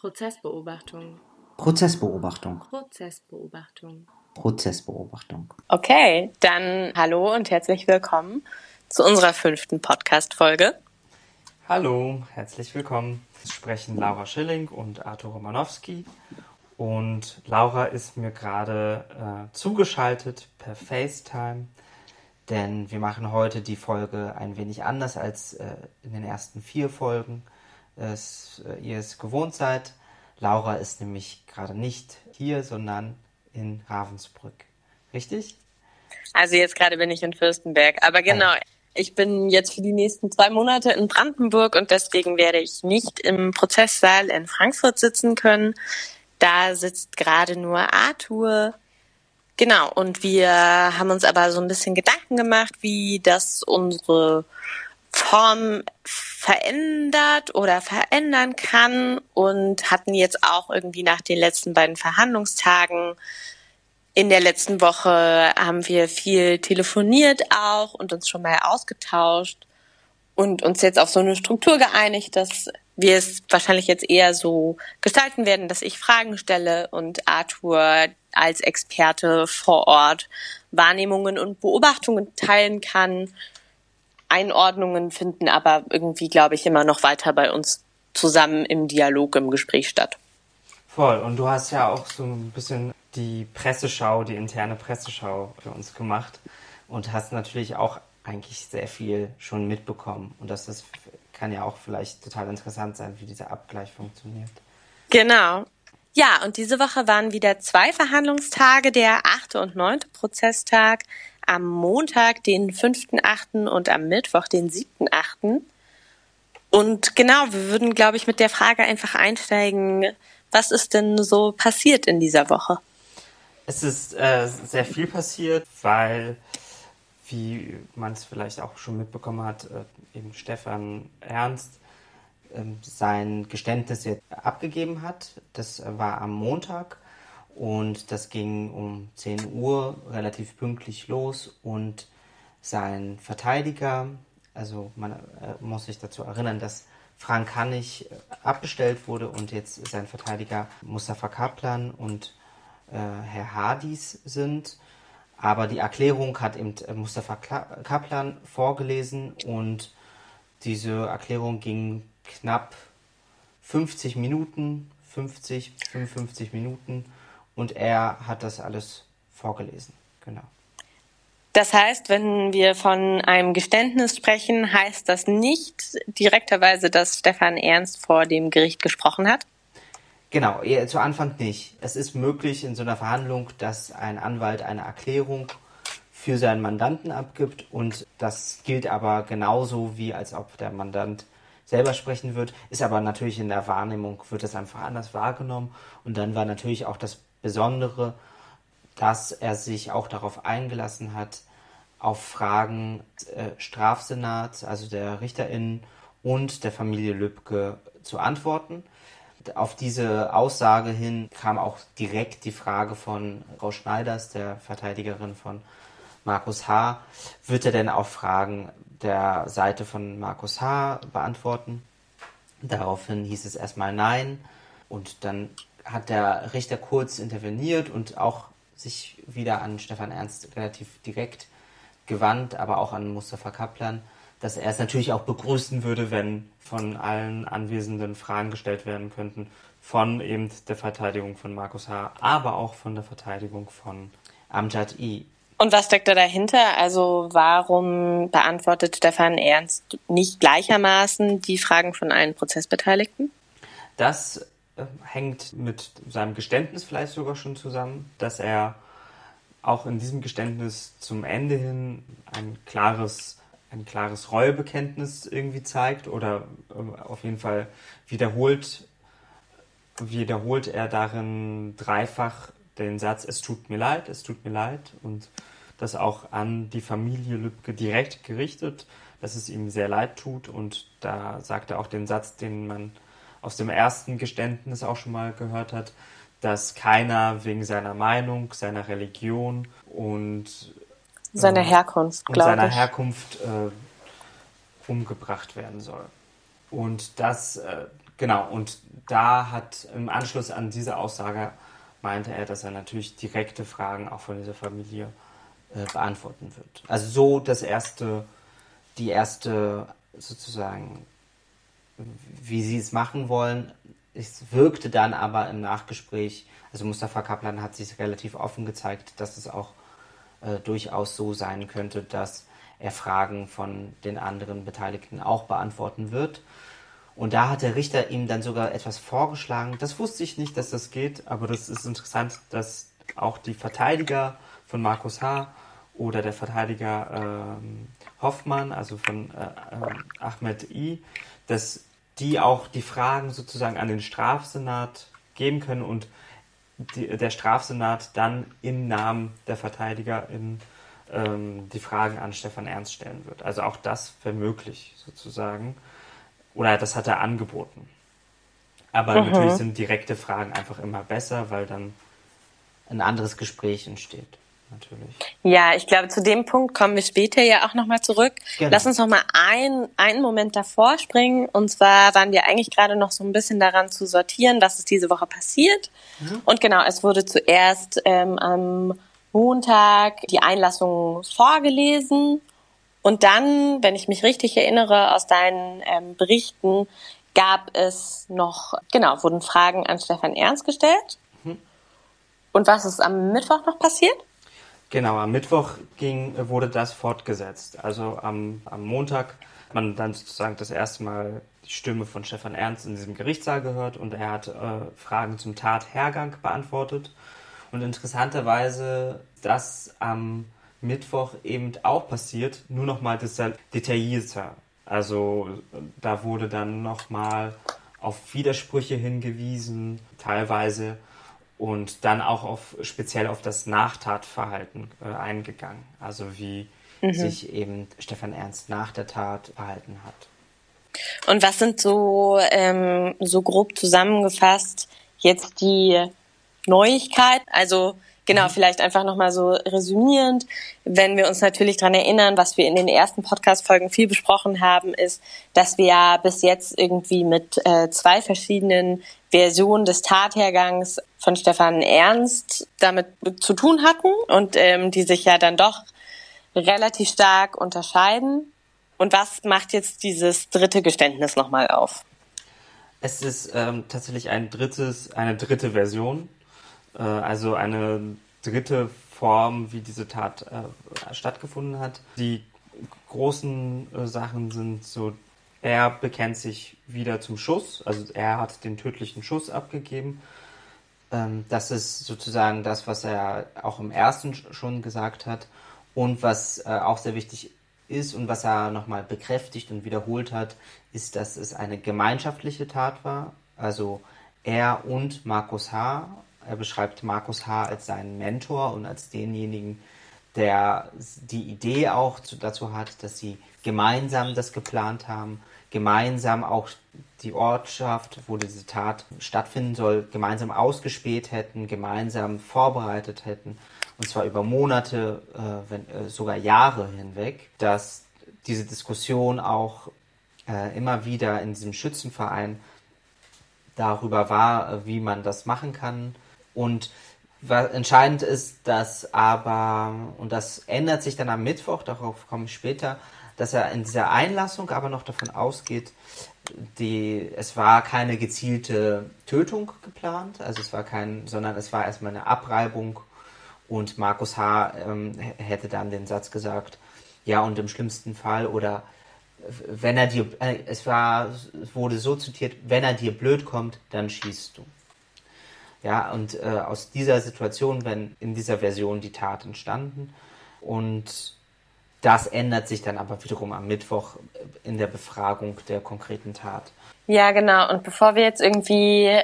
Prozessbeobachtung. Prozessbeobachtung. Prozessbeobachtung. Prozessbeobachtung. Okay, dann hallo und herzlich willkommen zu unserer fünften Podcast-Folge. Hallo, herzlich willkommen. Es sprechen Laura Schilling und Arthur Romanowski. Und Laura ist mir gerade äh, zugeschaltet per FaceTime, denn wir machen heute die Folge ein wenig anders als äh, in den ersten vier Folgen es, äh, ihr es gewohnt seid. Laura ist nämlich gerade nicht hier, sondern in Ravensbrück. Richtig? Also jetzt gerade bin ich in Fürstenberg, aber genau, ich bin jetzt für die nächsten zwei Monate in Brandenburg und deswegen werde ich nicht im Prozesssaal in Frankfurt sitzen können. Da sitzt gerade nur Arthur. Genau, und wir haben uns aber so ein bisschen Gedanken gemacht, wie das unsere Form verändert oder verändern kann und hatten jetzt auch irgendwie nach den letzten beiden Verhandlungstagen in der letzten Woche haben wir viel telefoniert auch und uns schon mal ausgetauscht und uns jetzt auf so eine Struktur geeinigt, dass wir es wahrscheinlich jetzt eher so gestalten werden, dass ich Fragen stelle und Arthur als Experte vor Ort Wahrnehmungen und Beobachtungen teilen kann. Einordnungen finden aber irgendwie, glaube ich, immer noch weiter bei uns zusammen im Dialog, im Gespräch statt. Voll. Und du hast ja auch so ein bisschen die Presseschau, die interne Presseschau für uns gemacht und hast natürlich auch eigentlich sehr viel schon mitbekommen. Und das ist, kann ja auch vielleicht total interessant sein, wie dieser Abgleich funktioniert. Genau. Ja, und diese Woche waren wieder zwei Verhandlungstage, der achte und neunte Prozesstag, am Montag, den fünften achten und am Mittwoch, den siebten achten. Und genau, wir würden, glaube ich, mit der Frage einfach einsteigen, was ist denn so passiert in dieser Woche? Es ist äh, sehr viel passiert, weil, wie man es vielleicht auch schon mitbekommen hat, äh, eben Stefan Ernst äh, sein Geständnis jetzt abgegeben hat. Das war am Montag und das ging um 10 Uhr relativ pünktlich los und sein Verteidiger, also man äh, muss sich dazu erinnern, dass Frank Hannig abbestellt wurde und jetzt sein Verteidiger Mustafa Kaplan und äh, Herr Hadis sind. Aber die Erklärung hat eben äh, Mustafa Kaplan vorgelesen und diese Erklärung ging knapp 50 Minuten, 50, 55 Minuten und er hat das alles vorgelesen. Genau. Das heißt, wenn wir von einem Geständnis sprechen, heißt das nicht direkterweise, dass Stefan Ernst vor dem Gericht gesprochen hat? Genau, zu Anfang nicht. Es ist möglich in so einer Verhandlung, dass ein Anwalt eine Erklärung für seinen Mandanten abgibt und das gilt aber genauso wie als ob der Mandant selber sprechen wird, ist aber natürlich in der Wahrnehmung, wird das einfach anders wahrgenommen und dann war natürlich auch das Besondere, dass er sich auch darauf eingelassen hat, auf Fragen äh, Strafsenats, also der RichterInnen und der Familie Lübcke zu antworten. Auf diese Aussage hin kam auch direkt die Frage von Frau Schneiders, der Verteidigerin von Markus H. Wird er denn auch Fragen der Seite von Markus H. beantworten? Daraufhin hieß es erstmal nein. Und dann hat der Richter kurz interveniert und auch sich wieder an Stefan Ernst relativ direkt gewandt, aber auch an Mustafa Kaplan dass er es natürlich auch begrüßen würde, wenn von allen Anwesenden Fragen gestellt werden könnten, von eben der Verteidigung von Markus H., aber auch von der Verteidigung von Amjad I. Und was steckt da dahinter? Also warum beantwortet Stefan Ernst nicht gleichermaßen die Fragen von allen Prozessbeteiligten? Das hängt mit seinem Geständnis vielleicht sogar schon zusammen, dass er auch in diesem Geständnis zum Ende hin ein klares ein klares Reuebekenntnis irgendwie zeigt oder äh, auf jeden Fall wiederholt, wiederholt er darin dreifach den Satz, es tut mir leid, es tut mir leid und das auch an die Familie Lübcke direkt gerichtet, dass es ihm sehr leid tut und da sagt er auch den Satz, den man aus dem ersten Geständnis auch schon mal gehört hat, dass keiner wegen seiner Meinung, seiner Religion und seiner Herkunft, glaube ich. seiner Herkunft äh, umgebracht werden soll. Und das äh, Genau, und da hat im Anschluss an diese Aussage meinte er, dass er natürlich direkte Fragen auch von dieser Familie äh, beantworten wird. Also so das erste, die erste sozusagen, wie sie es machen wollen. Es wirkte dann aber im Nachgespräch, also Mustafa Kaplan hat sich relativ offen gezeigt, dass es auch äh, durchaus so sein könnte, dass er Fragen von den anderen Beteiligten auch beantworten wird. Und da hat der Richter ihm dann sogar etwas vorgeschlagen. Das wusste ich nicht, dass das geht, aber das ist interessant, dass auch die Verteidiger von Markus H. oder der Verteidiger ähm, Hoffmann, also von äh, äh, Ahmed I., dass die auch die Fragen sozusagen an den Strafsenat geben können und die, der Strafsenat dann im Namen der Verteidiger in, ähm, die Fragen an Stefan Ernst stellen wird. Also auch das wäre möglich sozusagen. Oder das hat er angeboten. Aber mhm. natürlich sind direkte Fragen einfach immer besser, weil dann ein anderes Gespräch entsteht. Natürlich. Ja, ich glaube, zu dem Punkt kommen wir später ja auch nochmal zurück. Genau. Lass uns nochmal ein, einen Moment davor springen. Und zwar waren wir eigentlich gerade noch so ein bisschen daran zu sortieren, was ist diese Woche passiert. Mhm. Und genau, es wurde zuerst ähm, am Montag die Einlassung vorgelesen und dann, wenn ich mich richtig erinnere aus deinen ähm, Berichten, gab es noch, genau, wurden Fragen an Stefan Ernst gestellt. Mhm. Und was ist am Mittwoch noch passiert? Genau, am Mittwoch ging, wurde das fortgesetzt. Also am, am Montag hat man dann sozusagen das erste Mal die Stimme von Stefan Ernst in diesem Gerichtssaal gehört und er hat äh, Fragen zum Tathergang beantwortet. Und interessanterweise, dass am Mittwoch eben auch passiert, nur noch mal detaillierter. Also da wurde dann noch mal auf Widersprüche hingewiesen, teilweise und dann auch auf speziell auf das Nachtatverhalten äh, eingegangen. Also wie mhm. sich eben Stefan Ernst nach der Tat verhalten hat. Und was sind so ähm, so grob zusammengefasst jetzt die Neuigkeiten? Also Genau, mhm. vielleicht einfach nochmal so resümierend. Wenn wir uns natürlich dran erinnern, was wir in den ersten Podcast-Folgen viel besprochen haben, ist, dass wir ja bis jetzt irgendwie mit äh, zwei verschiedenen Versionen des Tathergangs von Stefan Ernst damit zu tun hatten und ähm, die sich ja dann doch relativ stark unterscheiden. Und was macht jetzt dieses dritte Geständnis nochmal auf? Es ist ähm, tatsächlich ein drittes, eine dritte Version äh, also eine dritte Form, wie diese Tat äh, stattgefunden hat. Die großen äh, Sachen sind so, er bekennt sich wieder zum Schuss, also er hat den tödlichen Schuss abgegeben. Ähm, das ist sozusagen das, was er auch im ersten schon gesagt hat und was äh, auch sehr wichtig ist und was er nochmal bekräftigt und wiederholt hat, ist, dass es eine gemeinschaftliche Tat war. Also er und Markus H. Er beschreibt Markus H. als seinen Mentor und als denjenigen, der die Idee auch dazu hat, dass sie gemeinsam das geplant haben, gemeinsam auch die Ortschaft, wo diese Tat stattfinden soll, gemeinsam ausgespäht hätten, gemeinsam vorbereitet hätten, und zwar über Monate, äh, wenn, äh, sogar Jahre hinweg, dass diese Diskussion auch äh, immer wieder in diesem Schützenverein darüber war, äh, wie man das machen kann, und was entscheidend ist, dass aber, und das ändert sich dann am Mittwoch, darauf komme ich später, dass er in dieser Einlassung aber noch davon ausgeht, die, es war keine gezielte Tötung geplant, also es war kein, sondern es war erstmal eine Abreibung und Markus H. Ähm, hätte dann den Satz gesagt, ja und im schlimmsten Fall oder wenn er dir, äh, es war, es wurde so zitiert, wenn er dir blöd kommt, dann schießt du. Ja, und äh, aus dieser Situation, wenn in dieser Version die Tat entstanden und das ändert sich dann aber wiederum am Mittwoch in der Befragung der konkreten Tat. Ja, genau. Und bevor wir jetzt irgendwie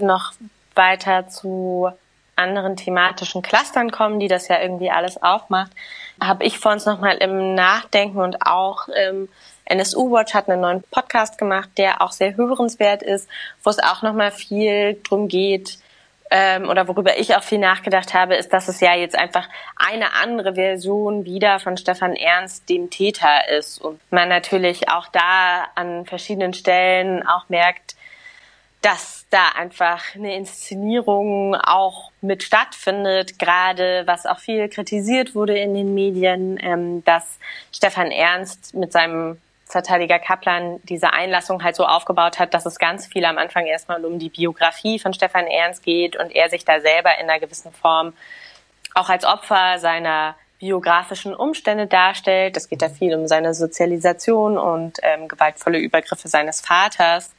noch weiter zu anderen thematischen Clustern kommen, die das ja irgendwie alles aufmacht, habe ich vor uns nochmal im Nachdenken und auch im NSU Watch hat einen neuen Podcast gemacht, der auch sehr hörenswert ist, wo es auch nochmal viel drum geht, ähm, oder worüber ich auch viel nachgedacht habe, ist, dass es ja jetzt einfach eine andere Version wieder von Stefan Ernst dem Täter ist. Und man natürlich auch da an verschiedenen Stellen auch merkt, dass da einfach eine Inszenierung auch mit stattfindet, gerade was auch viel kritisiert wurde in den Medien, ähm, dass Stefan Ernst mit seinem Verteidiger Kaplan diese Einlassung halt so aufgebaut hat, dass es ganz viel am Anfang erstmal um die Biografie von Stefan Ernst geht und er sich da selber in einer gewissen Form auch als Opfer seiner biografischen Umstände darstellt. Es geht da viel um seine Sozialisation und ähm, gewaltvolle Übergriffe seines Vaters,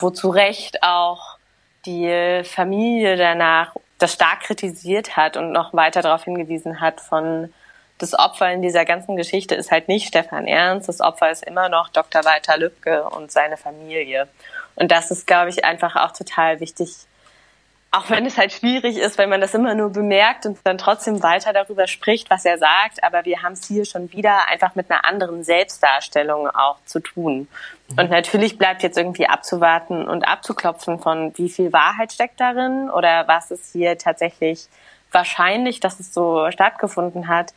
wo zu Recht auch die Familie danach das stark kritisiert hat und noch weiter darauf hingewiesen hat von das Opfer in dieser ganzen Geschichte ist halt nicht Stefan Ernst, das Opfer ist immer noch Dr. Walter Lübcke und seine Familie. Und das ist, glaube ich, einfach auch total wichtig, auch wenn es halt schwierig ist, wenn man das immer nur bemerkt und dann trotzdem weiter darüber spricht, was er sagt. Aber wir haben es hier schon wieder einfach mit einer anderen Selbstdarstellung auch zu tun. Und natürlich bleibt jetzt irgendwie abzuwarten und abzuklopfen von, wie viel Wahrheit steckt darin oder was ist hier tatsächlich wahrscheinlich, dass es so stattgefunden hat.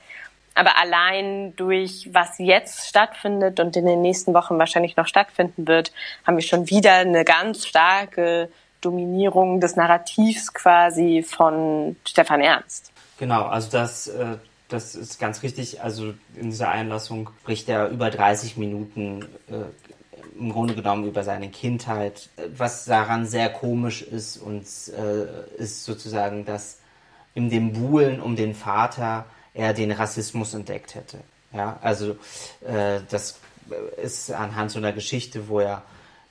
Aber allein durch was jetzt stattfindet und in den nächsten Wochen wahrscheinlich noch stattfinden wird, haben wir schon wieder eine ganz starke Dominierung des Narrativs quasi von Stefan Ernst. Genau, also das, äh, das ist ganz richtig. Also in dieser Einlassung spricht er über 30 Minuten äh, im Grunde genommen über seine Kindheit. Was daran sehr komisch ist und äh, ist sozusagen, dass in dem Buhlen um den Vater er den Rassismus entdeckt hätte. Ja, also äh, das ist anhand so einer Geschichte, wo er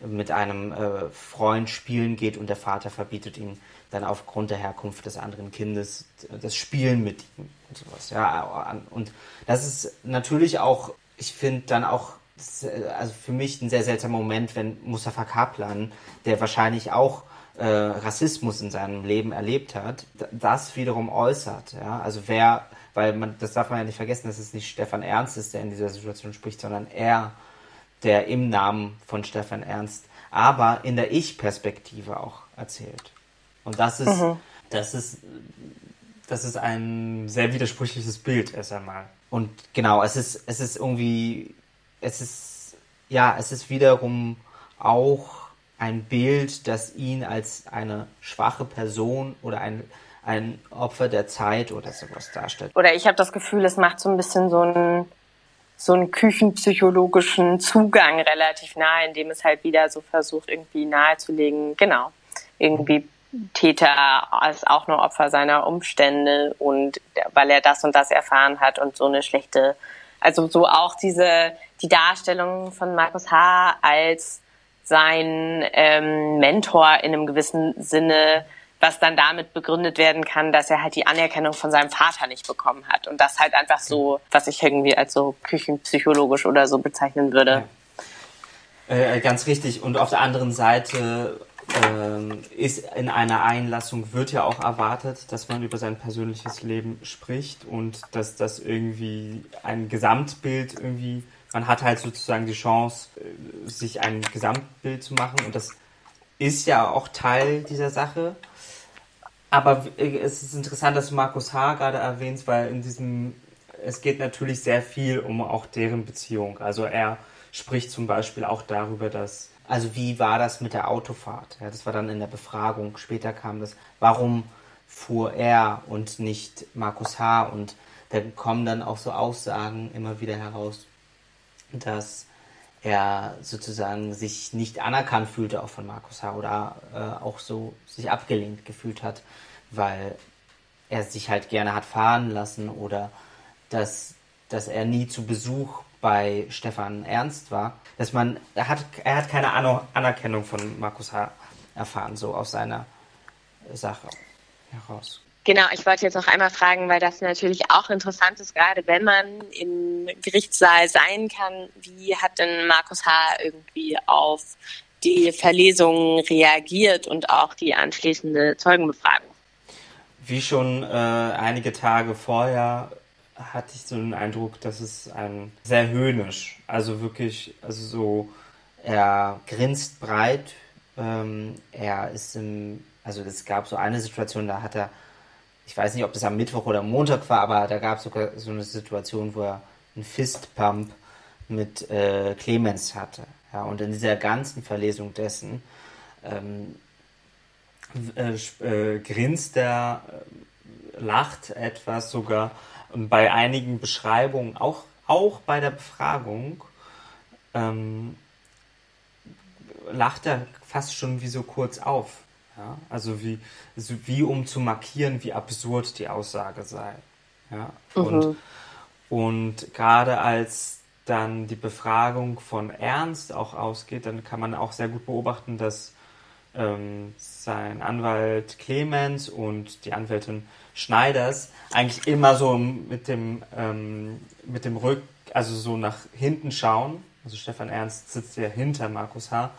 mit einem äh, Freund spielen geht und der Vater verbietet ihm dann aufgrund der Herkunft des anderen Kindes das Spielen mit ihm und sowas. Ja, und das ist natürlich auch, ich finde dann auch, also für mich ein sehr seltsamer Moment, wenn Mustafa Kaplan, der wahrscheinlich auch äh, Rassismus in seinem Leben erlebt hat, das wiederum äußert. Ja? Also wer weil man, das darf man ja nicht vergessen, dass es nicht Stefan Ernst ist, der in dieser Situation spricht, sondern er, der im Namen von Stefan Ernst, aber in der Ich-Perspektive auch erzählt. Und das ist, mhm. das ist, das ist ein sehr widersprüchliches Bild erst einmal. Und genau, es ist, es ist irgendwie, es ist, ja, es ist wiederum auch ein Bild, das ihn als eine schwache Person oder ein ein Opfer der Zeit oder sowas darstellt. Oder ich habe das Gefühl, es macht so ein bisschen so einen so einen küchenpsychologischen Zugang relativ nahe, indem es halt wieder so versucht, irgendwie nahezulegen, genau, irgendwie Täter als auch nur Opfer seiner Umstände und weil er das und das erfahren hat und so eine schlechte, also so auch diese, die Darstellung von Markus H. als sein ähm, Mentor in einem gewissen Sinne was dann damit begründet werden kann, dass er halt die Anerkennung von seinem Vater nicht bekommen hat. Und das halt einfach so, was ich irgendwie als so küchenpsychologisch oder so bezeichnen würde. Ja. Äh, ganz richtig. Und auf der anderen Seite äh, ist in einer Einlassung wird ja auch erwartet, dass man über sein persönliches Leben spricht und dass das irgendwie ein Gesamtbild irgendwie, man hat halt sozusagen die Chance, äh, sich ein Gesamtbild zu machen und das ist ja auch Teil dieser Sache. Aber es ist interessant, dass du Markus H. gerade erwähnst, weil in diesem, es geht natürlich sehr viel um auch deren Beziehung. Also er spricht zum Beispiel auch darüber, dass, also wie war das mit der Autofahrt? Ja, das war dann in der Befragung. Später kam das, warum fuhr er und nicht Markus H. Und da kommen dann auch so Aussagen immer wieder heraus, dass er sozusagen sich nicht anerkannt fühlte, auch von Markus H. oder äh, auch so sich abgelehnt gefühlt hat, weil er sich halt gerne hat fahren lassen oder dass, dass er nie zu Besuch bei Stefan Ernst war, dass man, er hat, er hat keine Anerkennung von Markus H. erfahren, so aus seiner Sache heraus. Genau, ich wollte jetzt noch einmal fragen, weil das natürlich auch interessant ist, gerade wenn man im Gerichtssaal sein kann. Wie hat denn Markus H. irgendwie auf die Verlesung reagiert und auch die anschließende Zeugenbefragung? Wie schon äh, einige Tage vorher hatte ich so den Eindruck, dass es ein sehr höhnisch, also wirklich, also so, er grinst breit, ähm, er ist im, also es gab so eine Situation, da hat er ich weiß nicht, ob das am Mittwoch oder Montag war, aber da gab es sogar so eine Situation, wo er einen Fistpump mit äh, Clemens hatte. Ja, und in dieser ganzen Verlesung dessen ähm, äh, äh, grinst er, äh, lacht etwas sogar. Und bei einigen Beschreibungen, auch, auch bei der Befragung, ähm, lacht er fast schon wie so kurz auf. Ja? Also wie, also wie um zu markieren, wie absurd die Aussage sei. Ja? Und, mhm. und gerade als dann die Befragung von Ernst auch ausgeht, dann kann man auch sehr gut beobachten, dass ähm, sein Anwalt Clemens und die Anwältin Schneiders eigentlich immer so mit dem, ähm, mit dem Rück, also so nach hinten schauen. Also Stefan Ernst sitzt ja hinter Markus H.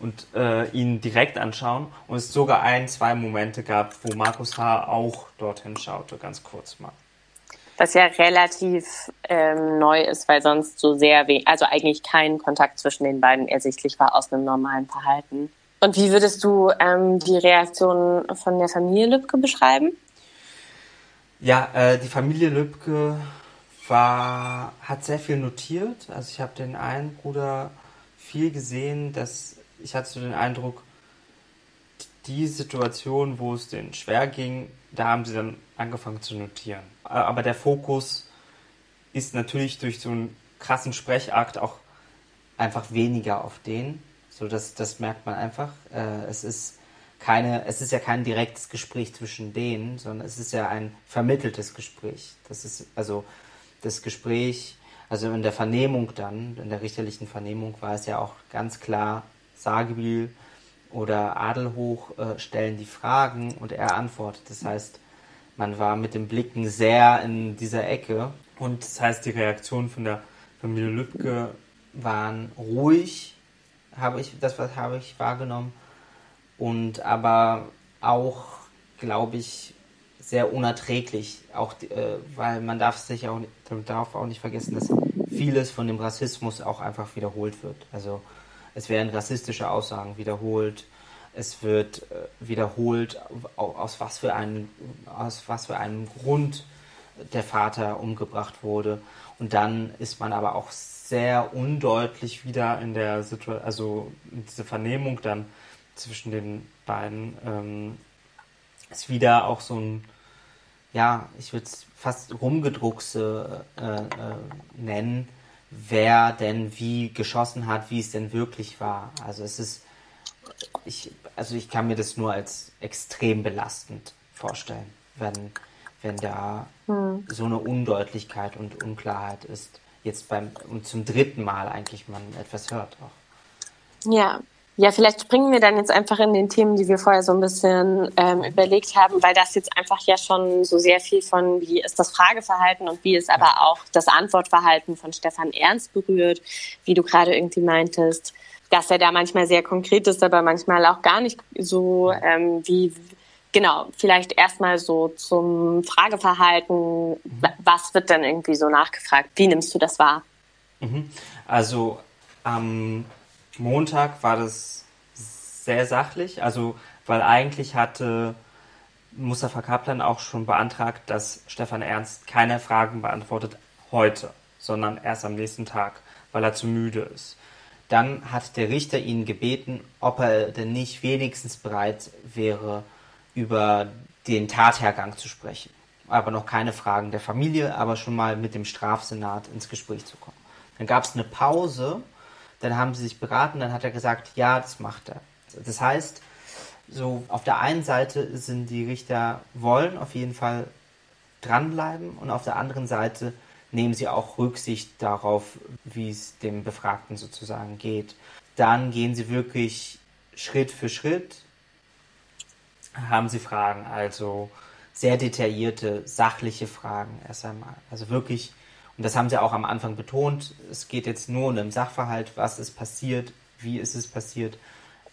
und äh, ihn direkt anschauen. Und es sogar ein, zwei Momente gab, wo Markus H. auch dorthin schaute, ganz kurz mal. Was ja relativ ähm, neu ist, weil sonst so sehr wenig, also eigentlich kein Kontakt zwischen den beiden ersichtlich war aus einem normalen Verhalten. Und wie würdest du ähm, die Reaktion von der Familie Lübcke beschreiben? Ja, äh, die Familie Lübcke war, hat sehr viel notiert. Also ich habe den einen Bruder viel gesehen, dass ich hatte so den Eindruck, die Situation, wo es denen schwer ging, da haben sie dann angefangen zu notieren. Aber der Fokus ist natürlich durch so einen krassen Sprechakt auch einfach weniger auf den. So, das, das merkt man einfach. Äh, es ist keine, es ist ja kein direktes Gespräch zwischen denen, sondern es ist ja ein vermitteltes Gespräch. Das ist also das Gespräch, also in der Vernehmung dann, in der richterlichen Vernehmung war es ja auch ganz klar, Sagebiel oder Adelhoch äh, stellen die Fragen und er antwortet. Das heißt, man war mit den Blicken sehr in dieser Ecke und das heißt, die Reaktionen von der Familie Lübcke waren ruhig, habe ich, das was habe ich wahrgenommen. Und aber auch, glaube ich, sehr unerträglich, auch äh, weil man darf sich auch darf auch nicht vergessen, dass vieles von dem Rassismus auch einfach wiederholt wird. Also es werden rassistische Aussagen wiederholt, es wird äh, wiederholt, aus was für einem aus was für einem Grund der Vater umgebracht wurde. Und dann ist man aber auch sehr undeutlich wieder in der Situation, also diese Vernehmung dann zwischen den beiden. Ähm, ist wieder auch so ein, ja, ich würde es fast Rumgedruckse äh, äh, nennen, wer denn wie geschossen hat, wie es denn wirklich war. Also es ist, ich, also ich kann mir das nur als extrem belastend vorstellen, wenn, wenn da hm. so eine Undeutlichkeit und Unklarheit ist jetzt beim und zum dritten Mal eigentlich man etwas hört auch. Ja. Ja, vielleicht springen wir dann jetzt einfach in den Themen, die wir vorher so ein bisschen ähm, überlegt haben, weil das jetzt einfach ja schon so sehr viel von, wie ist das Frageverhalten und wie ist aber auch das Antwortverhalten von Stefan Ernst berührt, wie du gerade irgendwie meintest, dass er da manchmal sehr konkret ist, aber manchmal auch gar nicht so, ähm, wie, genau, vielleicht erstmal so zum Frageverhalten. Mhm. Was wird denn irgendwie so nachgefragt? Wie nimmst du das wahr? Mhm. Also am Montag war das sehr sachlich, also weil eigentlich hatte Mustafa Kaplan auch schon beantragt, dass Stefan Ernst keine Fragen beantwortet heute, sondern erst am nächsten Tag, weil er zu müde ist. Dann hat der Richter ihn gebeten, ob er denn nicht wenigstens bereit wäre, über den Tathergang zu sprechen. Aber noch keine Fragen der Familie, aber schon mal mit dem Strafsenat ins Gespräch zu kommen. Dann gab es eine Pause, dann haben sie sich beraten, dann hat er gesagt, ja, das macht er. Das heißt, so auf der einen Seite sind die Richter wollen auf jeden Fall dranbleiben und auf der anderen Seite nehmen sie auch Rücksicht darauf, wie es dem Befragten sozusagen geht. Dann gehen sie wirklich Schritt für Schritt haben Sie Fragen, also sehr detaillierte, sachliche Fragen erst einmal. Also wirklich, und das haben Sie auch am Anfang betont, es geht jetzt nur um den Sachverhalt, was ist passiert, wie ist es passiert,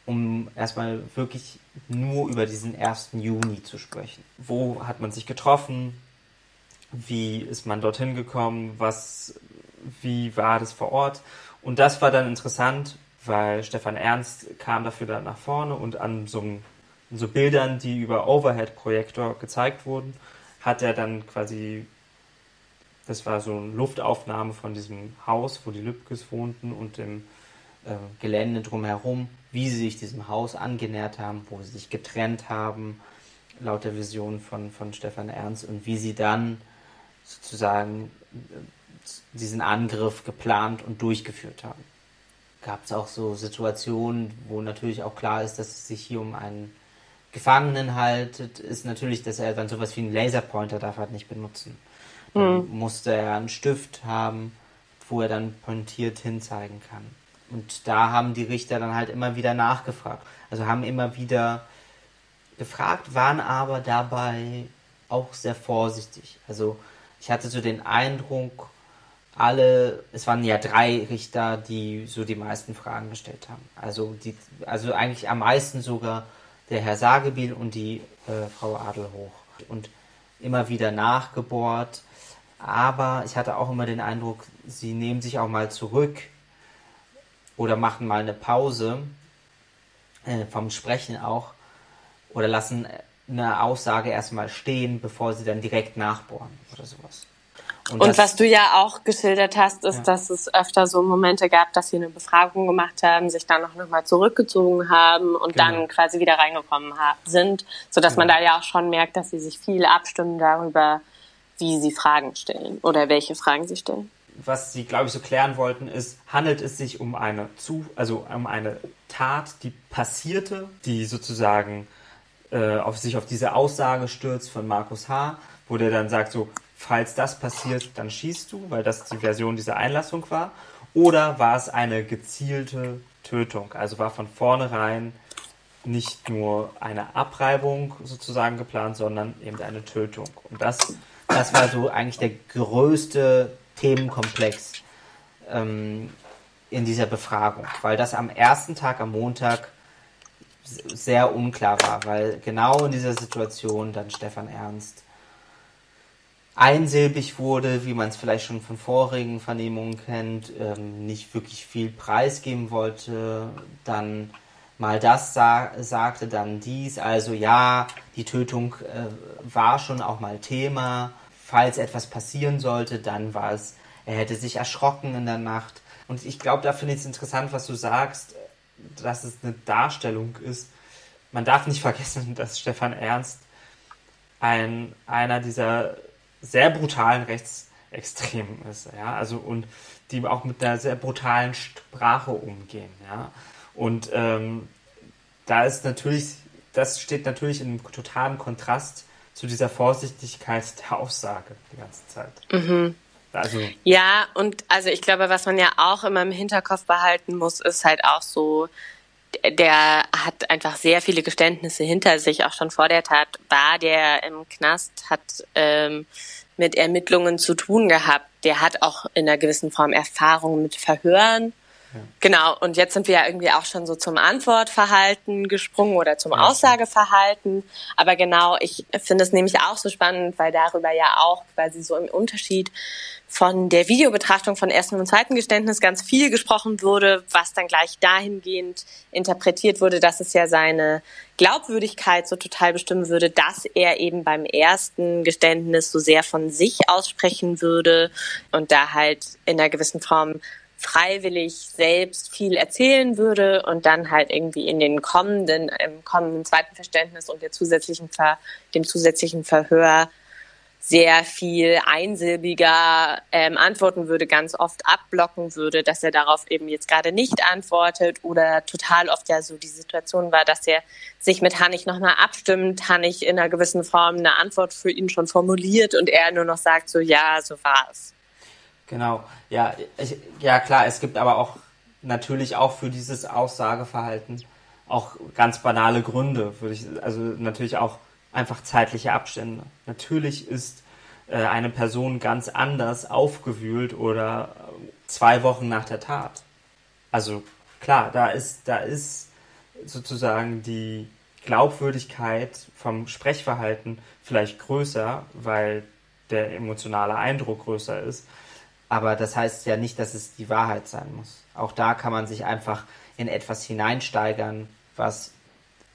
um erstmal wirklich nur über diesen 1. Juni zu sprechen. Wo hat man sich getroffen? Wie ist man dorthin gekommen? Was, wie war das vor Ort? Und das war dann interessant, weil Stefan Ernst kam dafür dann nach vorne und an so so Bildern, die über Overhead-Projektor gezeigt wurden, hat er dann quasi, das war so eine Luftaufnahme von diesem Haus, wo die Lübkes wohnten und dem äh, Gelände drumherum, wie sie sich diesem Haus angenähert haben, wo sie sich getrennt haben, laut der Vision von, von Stefan Ernst, und wie sie dann sozusagen äh, diesen Angriff geplant und durchgeführt haben. Gab es auch so Situationen, wo natürlich auch klar ist, dass es sich hier um einen Gefangenen haltet, ist natürlich, dass er dann sowas wie einen Laserpointer darf halt nicht benutzen. Dann mhm. musste er einen Stift haben, wo er dann pointiert hinzeigen kann. Und da haben die Richter dann halt immer wieder nachgefragt. Also haben immer wieder gefragt, waren aber dabei auch sehr vorsichtig. Also ich hatte so den Eindruck, alle, es waren ja drei Richter, die so die meisten Fragen gestellt haben. Also die, also eigentlich am meisten sogar der Herr Sagebiel und die äh, Frau Adelhoch. Und immer wieder nachgebohrt. Aber ich hatte auch immer den Eindruck, sie nehmen sich auch mal zurück oder machen mal eine Pause äh, vom Sprechen auch oder lassen eine Aussage erstmal stehen, bevor sie dann direkt nachbohren oder sowas. Und, und was du ja auch geschildert hast, ist, ja. dass es öfter so Momente gab, dass sie eine Befragung gemacht haben, sich dann noch, noch mal zurückgezogen haben und genau. dann quasi wieder reingekommen sind, sodass genau. man da ja auch schon merkt, dass sie sich viel abstimmen darüber, wie sie Fragen stellen oder welche Fragen sie stellen. Was sie, glaube ich, so klären wollten, ist, handelt es sich um eine zu, also um eine Tat, die passierte, die sozusagen äh, auf sich auf diese Aussage stürzt von Markus H., wo der dann sagt so, falls das passiert, dann schießt du, weil das die Version dieser Einlassung war. Oder war es eine gezielte Tötung? Also war von vornherein nicht nur eine Abreibung sozusagen geplant, sondern eben eine Tötung. Und das, das war so eigentlich der größte Themenkomplex ähm, in dieser Befragung, weil das am ersten Tag, am Montag, sehr unklar war, weil genau in dieser Situation dann Stefan Ernst einsilbig wurde, wie man es vielleicht schon von vorigen Vernehmungen kennt, ähm, nicht wirklich viel preisgeben wollte, dann mal das sa sagte, dann dies, also ja, die Tötung äh, war schon auch mal Thema. Falls etwas passieren sollte, dann war es, er hätte sich erschrocken in der Nacht. Und ich glaube, da finde ich es interessant, was du sagst, dass es eine Darstellung ist. Man darf nicht vergessen, dass Stefan Ernst ein, einer dieser sehr brutalen Rechtsextremen ist, ja, also und die auch mit einer sehr brutalen Sprache umgehen, ja. Und ähm, da ist natürlich, das steht natürlich in einem totalen Kontrast zu dieser Vorsichtigkeit der Aussage die ganze Zeit. Mhm. Also, ja, und also ich glaube, was man ja auch immer im Hinterkopf behalten muss, ist halt auch so, der hat einfach sehr viele Geständnisse hinter sich, auch schon vor der Tat war der im Knast, hat ähm, mit Ermittlungen zu tun gehabt. Der hat auch in einer gewissen Form Erfahrung mit Verhören. Ja. Genau, und jetzt sind wir ja irgendwie auch schon so zum Antwortverhalten gesprungen oder zum Aussageverhalten. Aber genau, ich finde es nämlich auch so spannend, weil darüber ja auch quasi so im Unterschied von der Videobetrachtung von ersten und zweiten Geständnis ganz viel gesprochen wurde, was dann gleich dahingehend interpretiert wurde, dass es ja seine Glaubwürdigkeit so total bestimmen würde, dass er eben beim ersten Geständnis so sehr von sich aussprechen würde und da halt in einer gewissen Form freiwillig selbst viel erzählen würde und dann halt irgendwie in den kommenden, im kommenden zweiten Verständnis und der zusätzlichen Ver, dem zusätzlichen Verhör sehr viel einsilbiger ähm, antworten würde, ganz oft abblocken würde, dass er darauf eben jetzt gerade nicht antwortet oder total oft ja so die Situation war, dass er sich mit Hannig nochmal abstimmt, Hannig in einer gewissen Form eine Antwort für ihn schon formuliert und er nur noch sagt so, ja, so war es. Genau, ja, ich, ja klar, es gibt aber auch natürlich auch für dieses Aussageverhalten auch ganz banale Gründe, würde ich, also natürlich auch einfach zeitliche Abstände. Natürlich ist äh, eine Person ganz anders aufgewühlt oder zwei Wochen nach der Tat. Also klar, da ist, da ist sozusagen die Glaubwürdigkeit vom Sprechverhalten vielleicht größer, weil der emotionale Eindruck größer ist. Aber das heißt ja nicht, dass es die Wahrheit sein muss. Auch da kann man sich einfach in etwas hineinsteigern, was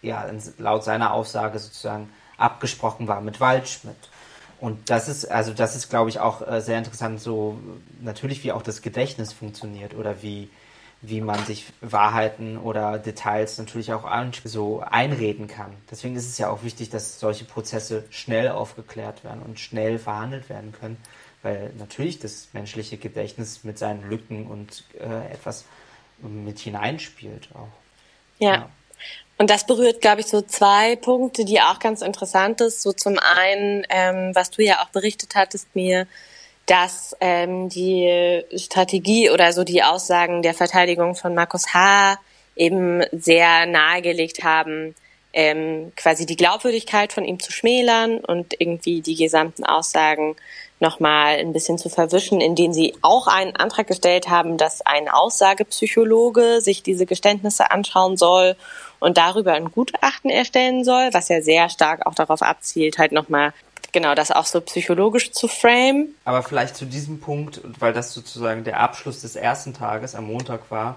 ja laut seiner Aussage sozusagen abgesprochen war mit Waldschmidt. Und das ist, also das ist, glaube ich, auch äh, sehr interessant, so natürlich wie auch das Gedächtnis funktioniert oder wie, wie man sich Wahrheiten oder Details natürlich auch so einreden kann. Deswegen ist es ja auch wichtig, dass solche Prozesse schnell aufgeklärt werden und schnell verhandelt werden können, weil natürlich das menschliche Gedächtnis mit seinen Lücken und äh, etwas mit hineinspielt auch. ja. ja. Und das berührt, glaube ich, so zwei Punkte, die auch ganz interessant ist. So zum einen, ähm, was du ja auch berichtet hattest mir, dass ähm, die Strategie oder so die Aussagen der Verteidigung von Markus H. eben sehr nahegelegt haben, ähm, quasi die Glaubwürdigkeit von ihm zu schmälern und irgendwie die gesamten Aussagen nochmal ein bisschen zu verwischen, indem sie auch einen Antrag gestellt haben, dass ein Aussagepsychologe sich diese Geständnisse anschauen soll und darüber ein Gutachten erstellen soll, was ja sehr stark auch darauf abzielt, halt nochmal genau das auch so psychologisch zu frame. Aber vielleicht zu diesem Punkt, weil das sozusagen der Abschluss des ersten Tages am Montag war,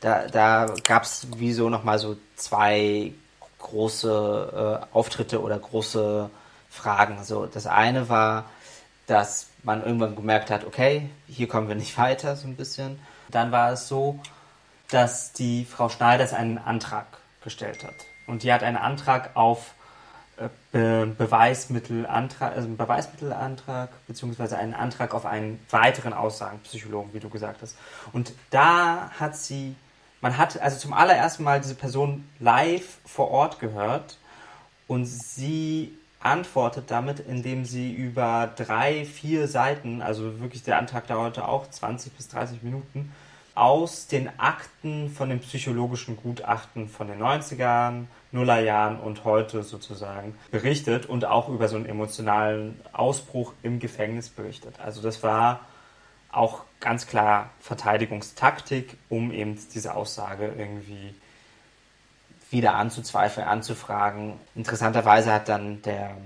da, da gab es wie so nochmal so zwei große äh, Auftritte oder große Fragen. So, das eine war, dass man irgendwann gemerkt hat, okay, hier kommen wir nicht weiter, so ein bisschen. Dann war es so, dass die Frau Schneiders einen Antrag gestellt hat. Und die hat einen Antrag auf Be Beweismittelantrag, also einen Beweismittelantrag, beziehungsweise einen Antrag auf einen weiteren Aussagenpsychologen, wie du gesagt hast. Und da hat sie, man hat also zum allerersten Mal diese Person live vor Ort gehört und sie antwortet damit, indem sie über drei, vier Seiten, also wirklich der Antrag dauerte auch 20 bis 30 Minuten, aus den Akten von dem psychologischen Gutachten von den 90ern, Nullerjahren und heute sozusagen berichtet und auch über so einen emotionalen Ausbruch im Gefängnis berichtet. Also das war auch ganz klar Verteidigungstaktik, um eben diese Aussage irgendwie wieder anzuzweifeln, anzufragen. Interessanterweise hat dann der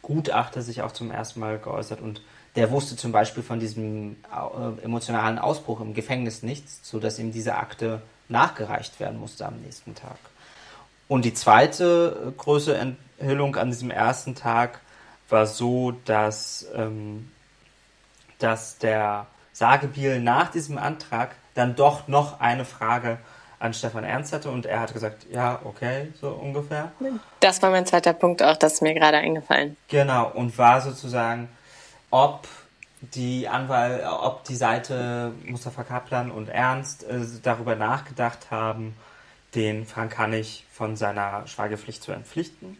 Gutachter sich auch zum ersten Mal geäußert und der wusste zum Beispiel von diesem äh, emotionalen Ausbruch im Gefängnis nichts, sodass ihm diese Akte nachgereicht werden musste am nächsten Tag. Und die zweite große Enthüllung an diesem ersten Tag war so, dass, ähm, dass der Sagebiel nach diesem Antrag dann doch noch eine Frage an Stefan Ernst hatte und er hat gesagt, ja, okay, so ungefähr. Das war mein zweiter Punkt auch, das ist mir gerade eingefallen. Genau, und war sozusagen, ob die Anwalt, ob die Seite Mustafa Kaplan und Ernst äh, darüber nachgedacht haben, den Frank Hannig von seiner Schweigepflicht zu entpflichten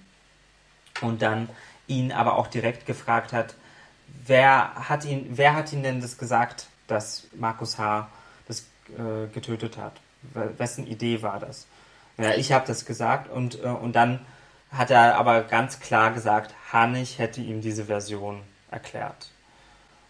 und dann ihn aber auch direkt gefragt hat, wer hat ihn, wer hat ihn denn das gesagt, dass Markus H. das äh, getötet hat? Wessen Idee war das? Ja, ich habe das gesagt und, äh, und dann hat er aber ganz klar gesagt, Hannig hätte ihm diese Version erklärt.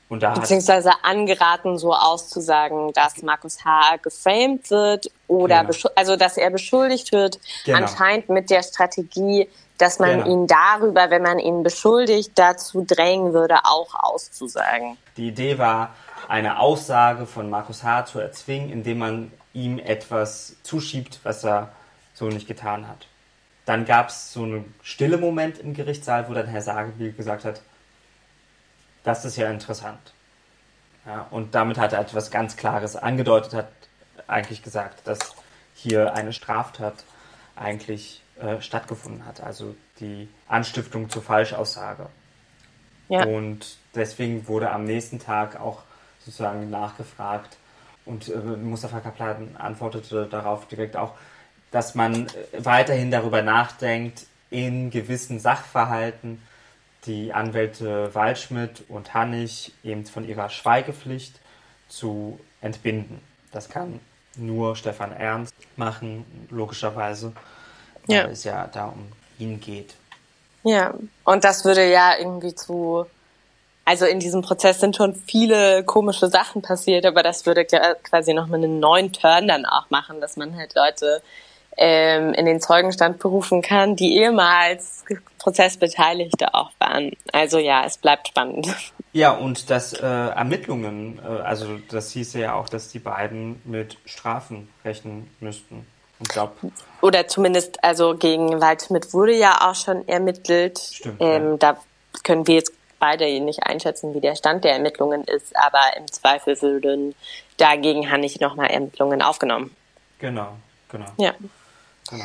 Und da Beziehungsweise angeraten, so auszusagen, dass Markus H. geframed wird oder genau. also dass er beschuldigt wird, genau. anscheinend mit der Strategie, dass man genau. ihn darüber, wenn man ihn beschuldigt, dazu drängen würde, auch auszusagen. Die Idee war, eine Aussage von Markus H. zu erzwingen, indem man ihm etwas zuschiebt, was er so nicht getan hat. Dann gab es so einen stille Moment im Gerichtssaal, wo dann Herr Sagebiel gesagt hat, das ist ja interessant. Ja, und damit hat er etwas ganz Klares angedeutet, hat eigentlich gesagt, dass hier eine Straftat eigentlich äh, stattgefunden hat, also die Anstiftung zur Falschaussage. Ja. Und deswegen wurde am nächsten Tag auch sozusagen nachgefragt und äh, Mustafa Kaplan antwortete darauf direkt auch, dass man weiterhin darüber nachdenkt, in gewissen Sachverhalten die Anwälte Waldschmidt und Hannig eben von ihrer Schweigepflicht zu entbinden. Das kann nur Stefan Ernst machen, logischerweise, ja. weil es ja da um ihn geht. Ja, und das würde ja irgendwie zu, also in diesem Prozess sind schon viele komische Sachen passiert, aber das würde quasi nochmal einen neuen Turn dann auch machen, dass man halt Leute ähm, in den Zeugenstand berufen kann, die ehemals Prozessbeteiligte auch waren. Also ja, es bleibt spannend. Ja, und dass äh, Ermittlungen, äh, also das hieße ja auch, dass die beiden mit Strafen rechnen müssten. Ich glaub, Oder zumindest, also gegen Waldschmidt wurde ja auch schon ermittelt. Stimmt. Ähm, ja. Da können wir jetzt beide nicht einschätzen, wie der Stand der Ermittlungen ist, aber im Zweifel würden dagegen Hannig nochmal Ermittlungen aufgenommen. Genau, genau. Ja. Genau.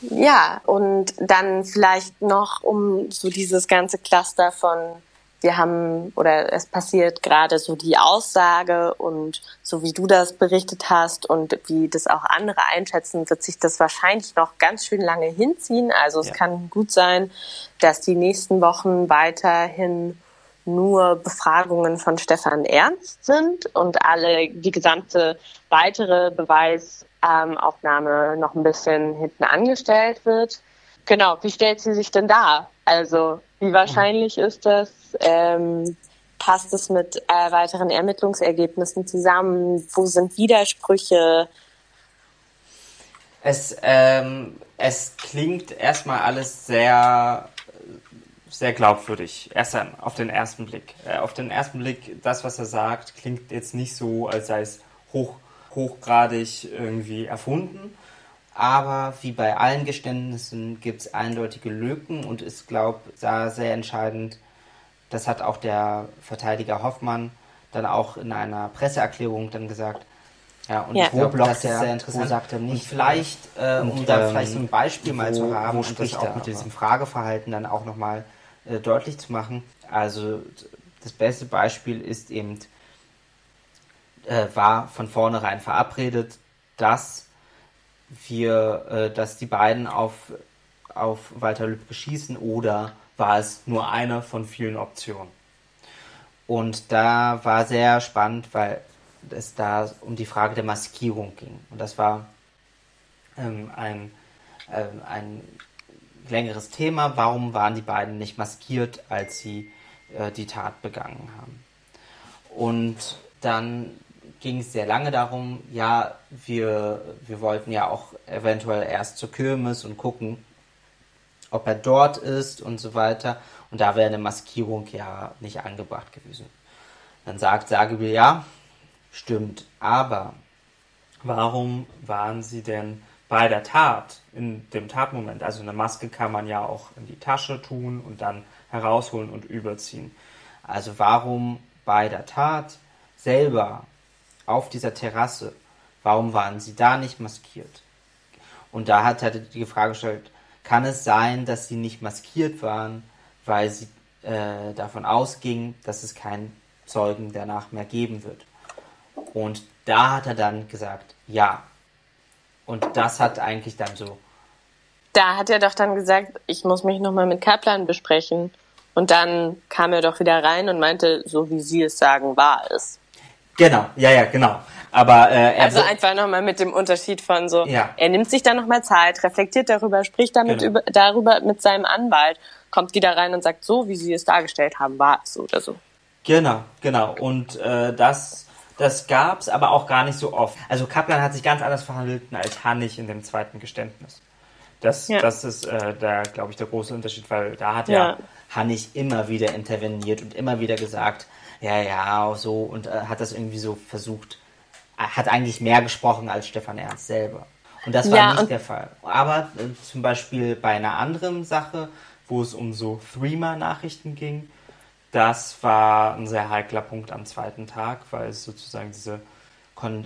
Ja, und dann vielleicht noch um so dieses ganze Cluster von wir haben oder es passiert gerade so die Aussage und so wie du das berichtet hast und wie das auch andere einschätzen, wird sich das wahrscheinlich noch ganz schön lange hinziehen. Also es ja. kann gut sein, dass die nächsten Wochen weiterhin nur Befragungen von Stefan Ernst sind und alle die gesamte weitere Beweisaufnahme noch ein bisschen hinten angestellt wird. Genau, wie stellt sie sich denn da? Also wie wahrscheinlich ist das? Ähm, passt es mit äh, weiteren Ermittlungsergebnissen zusammen? Wo sind Widersprüche? Es, ähm, es klingt erstmal alles sehr, sehr glaubwürdig. Erst auf den ersten Blick. Äh, auf den ersten Blick, das, was er sagt, klingt jetzt nicht so, als sei es hoch, hochgradig irgendwie erfunden. Aber wie bei allen Geständnissen gibt es eindeutige Lücken und ist, glaube ich, da sehr entscheidend. Das hat auch der Verteidiger Hoffmann dann auch in einer Presseerklärung dann gesagt. Ja, und ja. ich glaube, das ist sehr interessant. Wo sagt er nicht? Und vielleicht, äh, und, um da ähm, vielleicht so ein Beispiel mal zu haben und das auch mit diesem Frageverhalten dann auch nochmal äh, deutlich zu machen. Also das beste Beispiel ist eben, äh, war von vornherein verabredet, dass wir, äh, dass die beiden auf, auf Walter Lübcke schießen oder war es nur eine von vielen Optionen? Und da war sehr spannend, weil es da um die Frage der Maskierung ging. Und das war ähm, ein, ähm, ein längeres Thema. Warum waren die beiden nicht maskiert, als sie äh, die Tat begangen haben? Und dann ging es sehr lange darum, ja, wir, wir wollten ja auch eventuell erst zur Kirmes und gucken, ob er dort ist und so weiter. Und da wäre eine Maskierung ja nicht angebracht gewesen. Dann sagt Sagebiel, ja, stimmt, aber warum waren sie denn bei der Tat, in dem Tatmoment? Also eine Maske kann man ja auch in die Tasche tun und dann herausholen und überziehen. Also warum bei der Tat selber auf dieser Terrasse. Warum waren sie da nicht maskiert? Und da hat er die Frage gestellt, kann es sein, dass sie nicht maskiert waren, weil sie äh, davon ausgingen, dass es keinen Zeugen danach mehr geben wird? Und da hat er dann gesagt, ja. Und das hat eigentlich dann so. Da hat er doch dann gesagt, ich muss mich nochmal mit Kaplan besprechen. Und dann kam er doch wieder rein und meinte, so wie Sie es sagen, war es. Genau, ja, ja, genau. Aber äh, er also einfach nochmal mit dem Unterschied von so, ja. er nimmt sich dann nochmal Zeit, reflektiert darüber, spricht damit genau. über, darüber mit seinem Anwalt, kommt wieder rein und sagt, so wie sie es dargestellt haben, war es so oder so. Genau, genau. Und äh, das, das gab's aber auch gar nicht so oft. Also Kaplan hat sich ganz anders verhalten als Hannig in dem zweiten Geständnis. Das, ja. das ist äh, da, glaube ich, der große Unterschied, weil da hat ja, ja Hannig immer wieder interveniert und immer wieder gesagt, ja, ja, so und äh, hat das irgendwie so versucht, äh, hat eigentlich mehr gesprochen als Stefan Ernst selber. Und das war ja, nicht der Fall. Aber äh, zum Beispiel bei einer anderen Sache, wo es um so Threema-Nachrichten ging, das war ein sehr heikler Punkt am zweiten Tag, weil es sozusagen diese,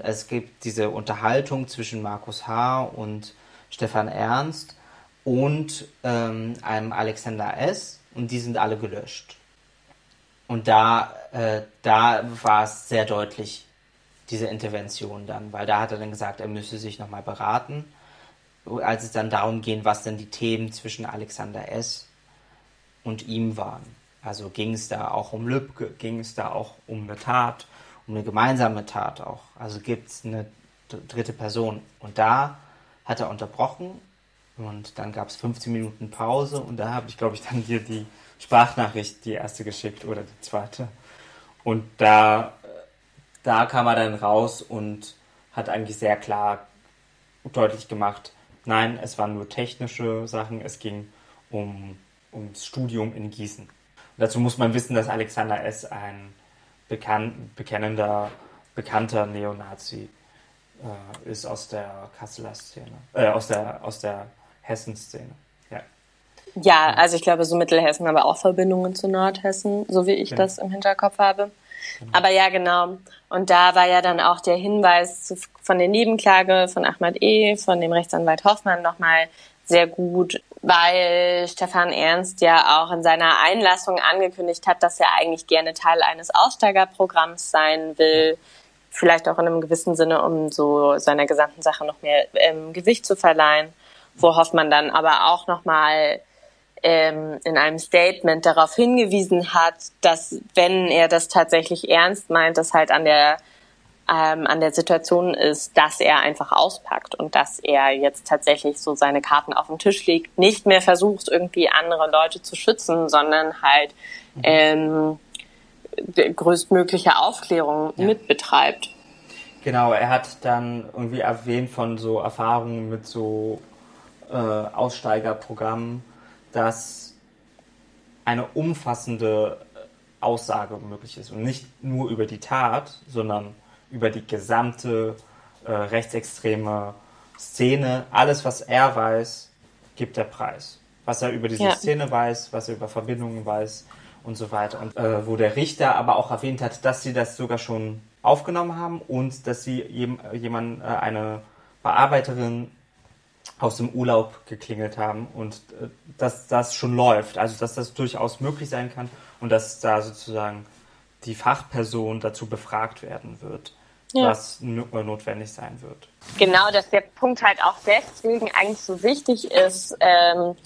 es gibt diese Unterhaltung zwischen Markus H. und Stefan Ernst und ähm, einem Alexander S. und die sind alle gelöscht. Und da, äh, da war es sehr deutlich, diese Intervention dann, weil da hat er dann gesagt, er müsse sich nochmal beraten, als es dann darum ging, was denn die Themen zwischen Alexander S. und ihm waren. Also ging es da auch um Lübcke, ging es da auch um eine Tat, um eine gemeinsame Tat auch. Also gibt es eine dritte Person. Und da hat er unterbrochen und dann gab es 15 Minuten Pause und da habe ich, glaube ich, dann dir die Sprachnachricht, die erste geschickt oder die zweite. Und da, da kam er dann raus und hat eigentlich sehr klar deutlich gemacht, nein, es waren nur technische Sachen, es ging um, ums Studium in Gießen. Und dazu muss man wissen, dass Alexander S. ein bekann, bekennender, bekannter Neonazi äh, ist aus der Kasseler Szene, äh, aus der, aus der Hessen-Szene. Ja. Ja, also ich glaube, so Mittelhessen, aber auch Verbindungen zu Nordhessen, so wie ich genau. das im Hinterkopf habe. Genau. Aber ja, genau. Und da war ja dann auch der Hinweis zu, von der Nebenklage von Ahmad E., von dem Rechtsanwalt Hoffmann nochmal sehr gut, weil Stefan Ernst ja auch in seiner Einlassung angekündigt hat, dass er eigentlich gerne Teil eines Aussteigerprogramms sein will. Vielleicht auch in einem gewissen Sinne, um so seiner gesamten Sache noch mehr ähm, Gewicht zu verleihen. Wo Hoffmann dann aber auch nochmal ähm, in einem Statement darauf hingewiesen hat, dass wenn er das tatsächlich ernst meint, dass halt an der ähm, an der Situation ist, dass er einfach auspackt und dass er jetzt tatsächlich so seine Karten auf den Tisch legt, nicht mehr versucht, irgendwie andere Leute zu schützen, sondern halt mhm. ähm, größtmögliche Aufklärung ja. mitbetreibt. Genau, er hat dann irgendwie erwähnt von so Erfahrungen mit so äh, Aussteigerprogrammen dass eine umfassende Aussage möglich ist und nicht nur über die Tat, sondern über die gesamte äh, rechtsextreme Szene. Alles, was er weiß, gibt der Preis. Was er über diese ja. Szene weiß, was er über Verbindungen weiß und so weiter. Und äh, wo der Richter aber auch erwähnt hat, dass sie das sogar schon aufgenommen haben und dass sie jem, jemand, äh, eine Bearbeiterin aus dem Urlaub geklingelt haben und äh, dass das schon läuft, also dass das durchaus möglich sein kann und dass da sozusagen die Fachperson dazu befragt werden wird, ja. was notwendig sein wird. Genau, dass der Punkt halt auch deswegen eigentlich so wichtig ist, ähm,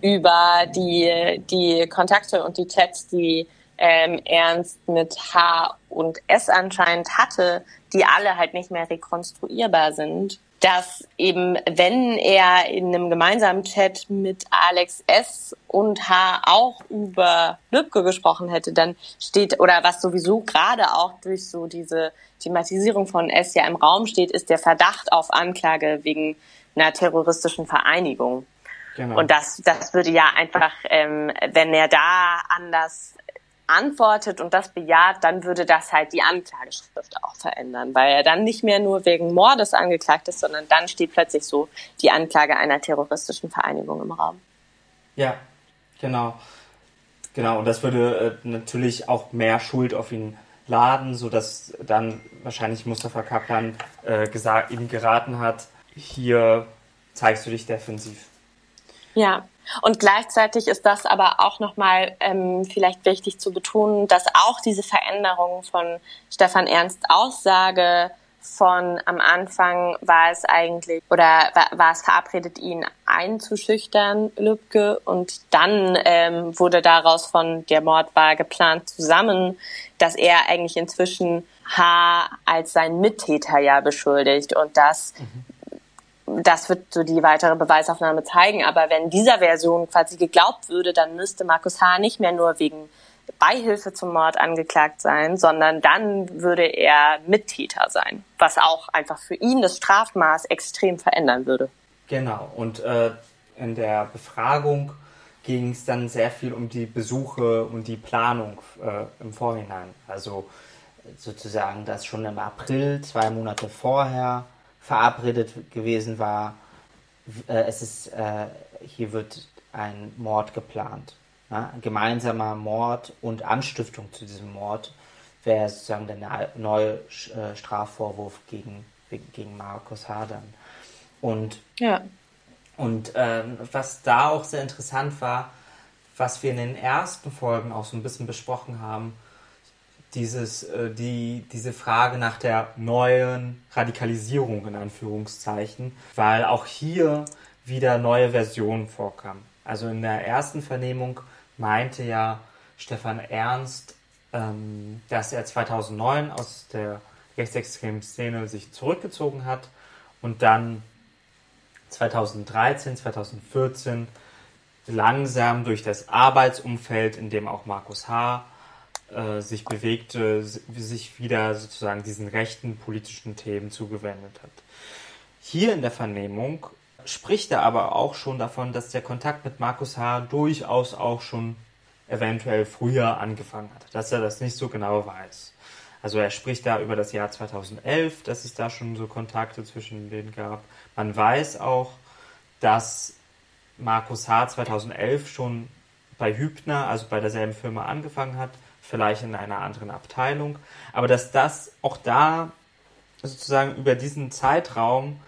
über die, die Kontakte und die Chats, die ähm, Ernst mit H und S anscheinend hatte, die alle halt nicht mehr rekonstruierbar sind dass eben, wenn er in einem gemeinsamen Chat mit Alex S. und H. auch über Lübcke gesprochen hätte, dann steht, oder was sowieso gerade auch durch so diese Thematisierung von S ja im Raum steht, ist der Verdacht auf Anklage wegen einer terroristischen Vereinigung. Genau. Und das, das würde ja einfach, ähm, wenn er da anders antwortet und das bejaht, dann würde das halt die Anklageschrift auch verändern, weil er dann nicht mehr nur wegen Mordes angeklagt ist, sondern dann steht plötzlich so die Anklage einer terroristischen Vereinigung im Raum. Ja, genau. Genau, und das würde äh, natürlich auch mehr Schuld auf ihn laden, sodass dann wahrscheinlich Mustafa Kaplan äh, gesagt, ihm geraten hat, hier zeigst du dich defensiv. Ja, und gleichzeitig ist das aber auch nochmal ähm, vielleicht wichtig zu betonen, dass auch diese Veränderung von Stefan Ernst Aussage von am Anfang war es eigentlich oder war, war es verabredet, ihn einzuschüchtern, Lübcke, und dann ähm, wurde daraus von der Mord war geplant zusammen, dass er eigentlich inzwischen H als sein Mittäter ja beschuldigt. Und das mhm das wird so die weitere Beweisaufnahme zeigen. Aber wenn dieser Version quasi geglaubt würde, dann müsste Markus H. nicht mehr nur wegen Beihilfe zum Mord angeklagt sein, sondern dann würde er Mittäter sein, was auch einfach für ihn das Strafmaß extrem verändern würde. Genau. Und äh, in der Befragung ging es dann sehr viel um die Besuche und die Planung äh, im Vorhinein. Also sozusagen, dass schon im April, zwei Monate vorher, verabredet gewesen war, äh, es ist, äh, hier wird ein Mord geplant. Ne? Ein gemeinsamer Mord und Anstiftung zu diesem Mord wäre sozusagen der neue äh, Strafvorwurf gegen, gegen Markus Hadern. Und, ja. und ähm, was da auch sehr interessant war, was wir in den ersten Folgen auch so ein bisschen besprochen haben, dieses, äh, die, diese Frage nach der neuen Radikalisierung in Anführungszeichen, weil auch hier wieder neue Versionen vorkamen. Also in der ersten Vernehmung meinte ja Stefan Ernst, ähm, dass er 2009 aus der rechtsextremen Szene sich zurückgezogen hat und dann 2013, 2014 langsam durch das Arbeitsumfeld, in dem auch Markus H äh, sich bewegte, sich wieder sozusagen diesen rechten politischen Themen zugewendet hat. Hier in der Vernehmung spricht er aber auch schon davon, dass der Kontakt mit Markus H. durchaus auch schon eventuell früher angefangen hat, dass er das nicht so genau weiß. Also er spricht da über das Jahr 2011, dass es da schon so Kontakte zwischen denen gab. Man weiß auch, dass Markus H. 2011 schon bei Hübner, also bei derselben Firma angefangen hat, vielleicht in einer anderen Abteilung, aber dass das auch da sozusagen über diesen Zeitraum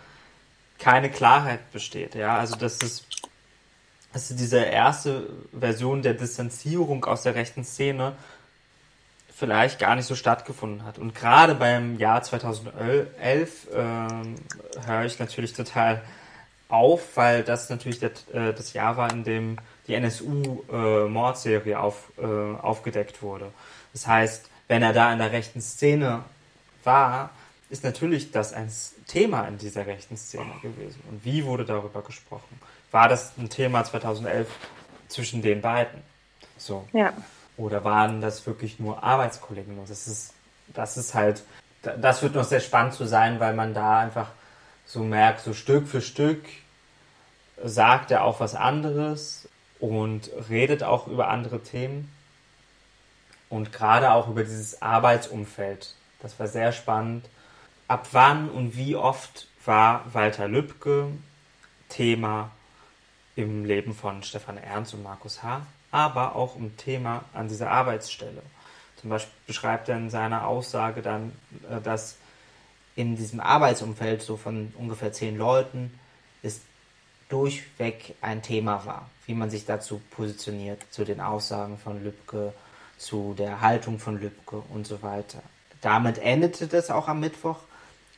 keine Klarheit besteht. Ja, also dass es dass diese erste Version der Distanzierung aus der rechten Szene vielleicht gar nicht so stattgefunden hat. Und gerade beim Jahr 2011 äh, höre ich natürlich total auf, weil das natürlich das, äh, das Jahr war, in dem die NSU-Mordserie äh, auf, äh, aufgedeckt wurde. Das heißt, wenn er da in der rechten Szene war, ist natürlich das ein Thema in dieser rechten Szene gewesen. Und wie wurde darüber gesprochen? War das ein Thema 2011 zwischen den beiden? So. Ja. Oder waren das wirklich nur Arbeitskollegen? Das ist, das ist halt, das wird noch sehr spannend zu sein, weil man da einfach so merkt, so Stück für Stück sagt er auch was anderes und redet auch über andere Themen. Und gerade auch über dieses Arbeitsumfeld. Das war sehr spannend ab wann und wie oft war Walter Lübcke Thema im Leben von Stefan Ernst und Markus H., aber auch ein Thema an dieser Arbeitsstelle. Zum Beispiel beschreibt er in seiner Aussage dann, äh, dass in diesem Arbeitsumfeld so von ungefähr zehn Leuten durchweg ein Thema war, wie man sich dazu positioniert, zu den Aussagen von Lübcke, zu der Haltung von Lübcke und so weiter. Damit endete das auch am Mittwoch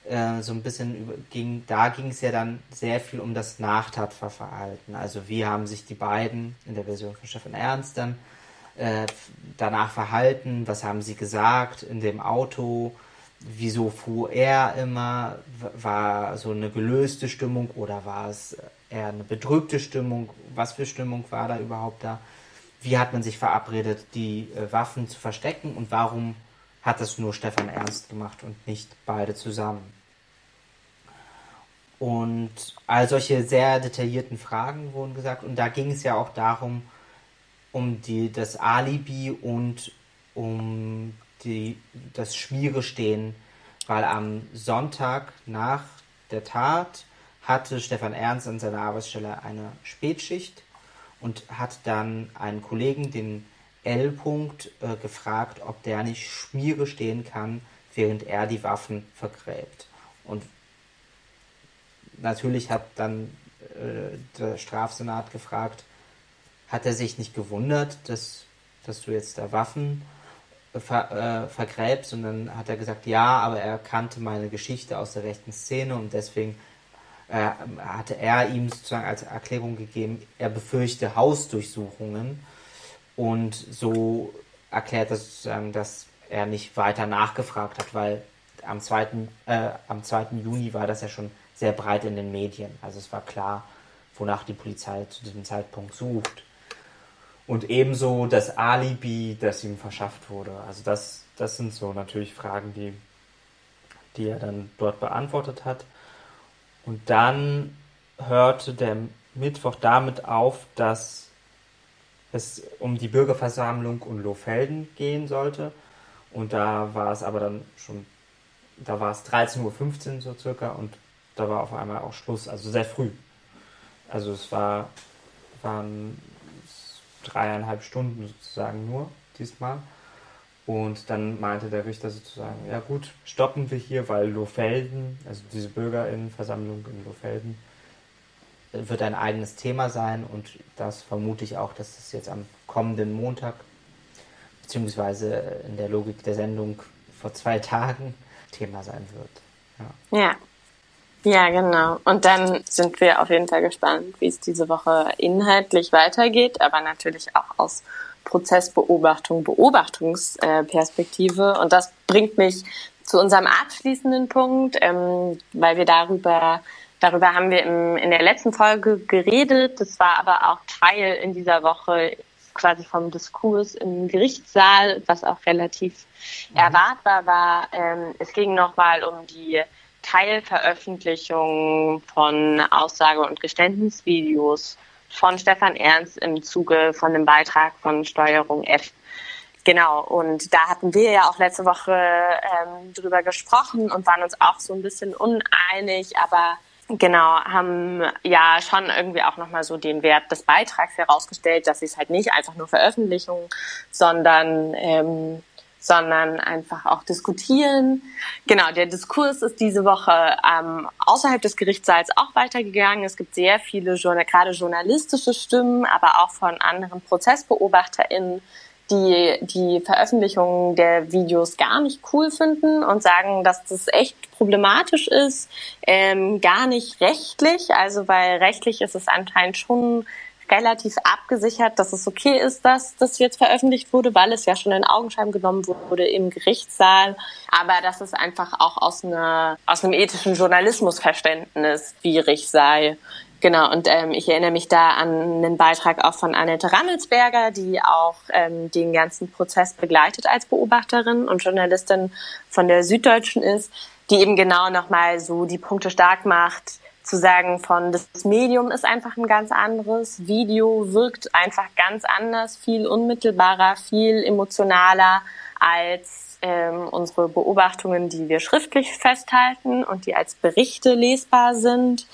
äh, so ein bisschen über, ging, da ging es ja dann sehr viel um das Nachtatverhalten. Also wie haben sich die beiden in der Version von Stefan Ernst dann äh, danach verhalten, was haben sie gesagt in dem Auto, wieso fuhr er immer, war so eine gelöste Stimmung oder war es eher eine bedrückte Stimmung, was für Stimmung war da überhaupt da, wie hat man sich verabredet, die äh, Waffen zu verstecken und warum hat das nur Stefan Ernst gemacht und nicht beide zusammen. Und all solche sehr detaillierten Fragen wurden gesagt. Und da ging es ja auch darum, um die, das Alibi und um die, das Schmierestehen, weil am Sonntag nach der Tat hatte Stefan Ernst an seiner Arbeitsstelle eine Spätschicht und hat dann einen Kollegen, den L. -Punkt, äh, gefragt, ob der nicht Schmiere stehen kann, während er die Waffen vergräbt. Und natürlich hat dann äh, der Strafsenat gefragt, hat er sich nicht gewundert, dass, dass du jetzt da Waffen äh, ver, äh, vergräbst? Und dann hat er gesagt, ja, aber er kannte meine Geschichte aus der rechten Szene und deswegen äh, hatte er ihm sozusagen als Erklärung gegeben, er befürchte Hausdurchsuchungen und so erklärt er sozusagen, dass er nicht weiter nachgefragt hat, weil am 2. Äh, am 2. Juni war das ja schon sehr breit in den Medien. Also es war klar, wonach die Polizei zu diesem Zeitpunkt sucht. Und ebenso das Alibi, das ihm verschafft wurde. Also das, das sind so natürlich Fragen, die, die er dann dort beantwortet hat. Und dann hörte der Mittwoch damit auf, dass es um die Bürgerversammlung und Lohfelden gehen sollte. Und da war es aber dann schon, da war es 13.15 Uhr so circa und da war auf einmal auch Schluss, also sehr früh. Also es war, waren dreieinhalb Stunden sozusagen nur diesmal. Und dann meinte der Richter sozusagen, ja gut, stoppen wir hier, weil Lohfelden, also diese Bürgerinnenversammlung in Lohfelden, wird ein eigenes Thema sein und das vermute ich auch, dass es jetzt am kommenden Montag, beziehungsweise in der Logik der Sendung vor zwei Tagen Thema sein wird. Ja. ja. Ja, genau. Und dann sind wir auf jeden Fall gespannt, wie es diese Woche inhaltlich weitergeht, aber natürlich auch aus Prozessbeobachtung, Beobachtungsperspektive. Und das bringt mich zu unserem abschließenden Punkt, ähm, weil wir darüber Darüber haben wir im, in der letzten Folge geredet. Das war aber auch Teil in dieser Woche quasi vom Diskurs im Gerichtssaal, was auch relativ mhm. erwartbar war. Ähm, es ging nochmal um die Teilveröffentlichung von Aussage- und Geständnisvideos von Stefan Ernst im Zuge von dem Beitrag von Steuerung F. Genau, und da hatten wir ja auch letzte Woche ähm, drüber gesprochen und waren uns auch so ein bisschen uneinig, aber genau, haben ja schon irgendwie auch nochmal so den Wert des Beitrags herausgestellt, dass es halt nicht einfach nur Veröffentlichungen, sondern ähm, sondern einfach auch diskutieren. Genau, der Diskurs ist diese Woche ähm, außerhalb des Gerichtssaals auch weitergegangen. Es gibt sehr viele, gerade journalistische Stimmen, aber auch von anderen ProzessbeobachterInnen, die die Veröffentlichung der Videos gar nicht cool finden und sagen, dass das echt problematisch ist, ähm, gar nicht rechtlich, also weil rechtlich ist es anscheinend schon relativ abgesichert, dass es okay ist, dass das jetzt veröffentlicht wurde, weil es ja schon in Augenschein genommen wurde im Gerichtssaal. Aber dass es einfach auch aus, einer, aus einem ethischen Journalismusverständnis schwierig sei. Genau, und ähm, ich erinnere mich da an einen Beitrag auch von Annette Rammelsberger, die auch ähm, den ganzen Prozess begleitet als Beobachterin und Journalistin von der Süddeutschen ist, die eben genau nochmal so die Punkte stark macht, zu sagen von, das Medium ist einfach ein ganz anderes, Video wirkt einfach ganz anders, viel unmittelbarer, viel emotionaler als ähm, unsere Beobachtungen, die wir schriftlich festhalten und die als Berichte lesbar sind.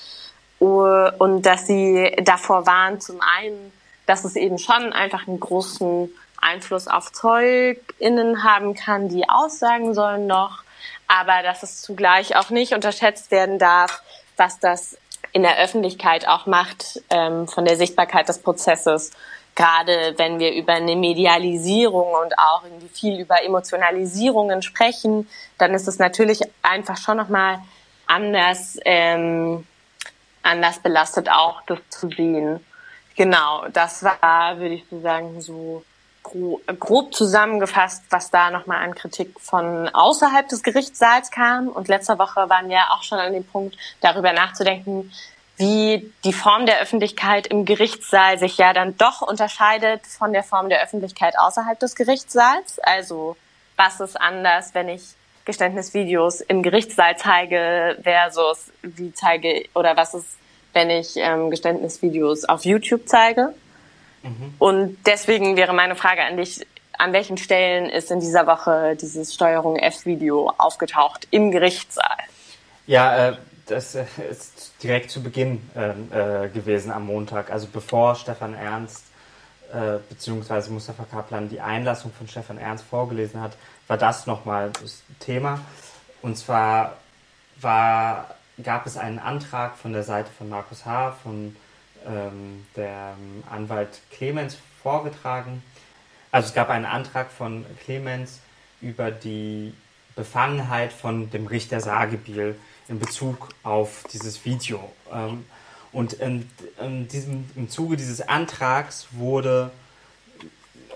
Und dass sie davor waren, zum einen, dass es eben schon einfach einen großen Einfluss auf ZeugInnen haben kann, die aussagen sollen noch, aber dass es zugleich auch nicht unterschätzt werden darf, was das in der Öffentlichkeit auch macht ähm, von der Sichtbarkeit des Prozesses. Gerade wenn wir über eine Medialisierung und auch irgendwie viel über Emotionalisierungen sprechen, dann ist es natürlich einfach schon nochmal anders, ähm, anders belastet auch, das zu sehen. Genau, das war, würde ich so sagen, so grob zusammengefasst, was da nochmal an Kritik von außerhalb des Gerichtssaals kam. Und letzte Woche waren wir auch schon an dem Punkt, darüber nachzudenken, wie die Form der Öffentlichkeit im Gerichtssaal sich ja dann doch unterscheidet von der Form der Öffentlichkeit außerhalb des Gerichtssaals. Also was ist anders, wenn ich Geständnisvideos im Gerichtssaal zeige versus wie zeige oder was ist, wenn ich ähm, Geständnisvideos auf YouTube zeige? Mhm. Und deswegen wäre meine Frage an dich, an welchen Stellen ist in dieser Woche dieses Steuerung F-Video aufgetaucht im Gerichtssaal? Ja, äh, das äh, ist direkt zu Beginn äh, äh, gewesen am Montag, also bevor Stefan Ernst äh, bzw. Mustafa Kaplan die Einlassung von Stefan Ernst vorgelesen hat, war das nochmal das Thema. Und zwar war, gab es einen Antrag von der Seite von Markus H., von ähm, der Anwalt Clemens vorgetragen. Also es gab einen Antrag von Clemens über die Befangenheit von dem Richter Sagebiel in Bezug auf dieses Video. Ähm, und in, in diesem, im Zuge dieses Antrags wurde,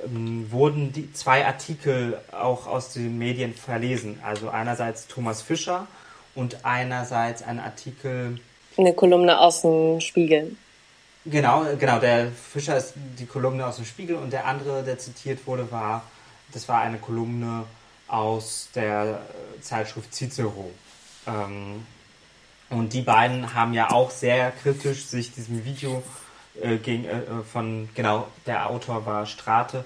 ähm, wurden die zwei Artikel auch aus den Medien verlesen. Also einerseits Thomas Fischer und einerseits ein Artikel. Eine Kolumne aus dem Spiegel. Genau, genau. Der Fischer ist die Kolumne aus dem Spiegel und der andere, der zitiert wurde, war, das war eine Kolumne aus der Zeitschrift Cicero. Ähm, und die beiden haben ja auch sehr kritisch sich diesem Video äh, gegen, äh, von, genau, der Autor war Strate.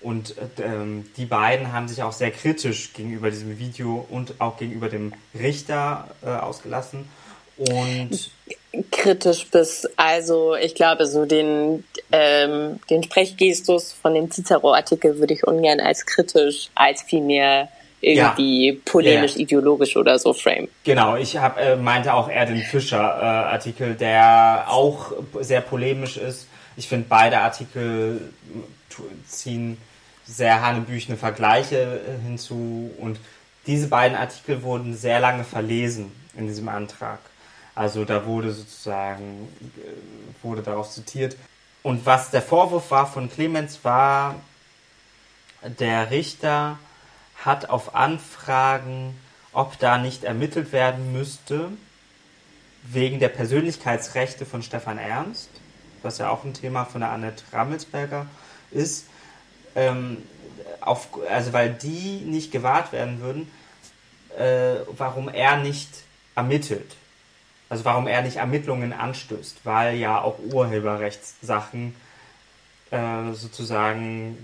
Und äh, ähm, die beiden haben sich auch sehr kritisch gegenüber diesem Video und auch gegenüber dem Richter äh, ausgelassen. Und kritisch bis, also ich glaube, so den, ähm, den Sprechgestus von dem Cicero-Artikel würde ich ungern als kritisch, als vielmehr irgendwie ja. polemisch, ja. ideologisch oder so frame. Genau, ich hab, äh, meinte auch eher den Fischer-Artikel, äh, der auch sehr polemisch ist. Ich finde, beide Artikel ziehen sehr hanebüchene Vergleiche äh, hinzu und diese beiden Artikel wurden sehr lange verlesen in diesem Antrag. Also da wurde sozusagen, äh, wurde daraus zitiert. Und was der Vorwurf war von Clemens war, der Richter hat auf Anfragen, ob da nicht ermittelt werden müsste, wegen der Persönlichkeitsrechte von Stefan Ernst, was ja auch ein Thema von der Annette Rammelsberger ist, ähm, auf, also weil die nicht gewahrt werden würden, äh, warum er nicht ermittelt. Also warum er nicht Ermittlungen anstößt, weil ja auch Urheberrechtssachen äh, sozusagen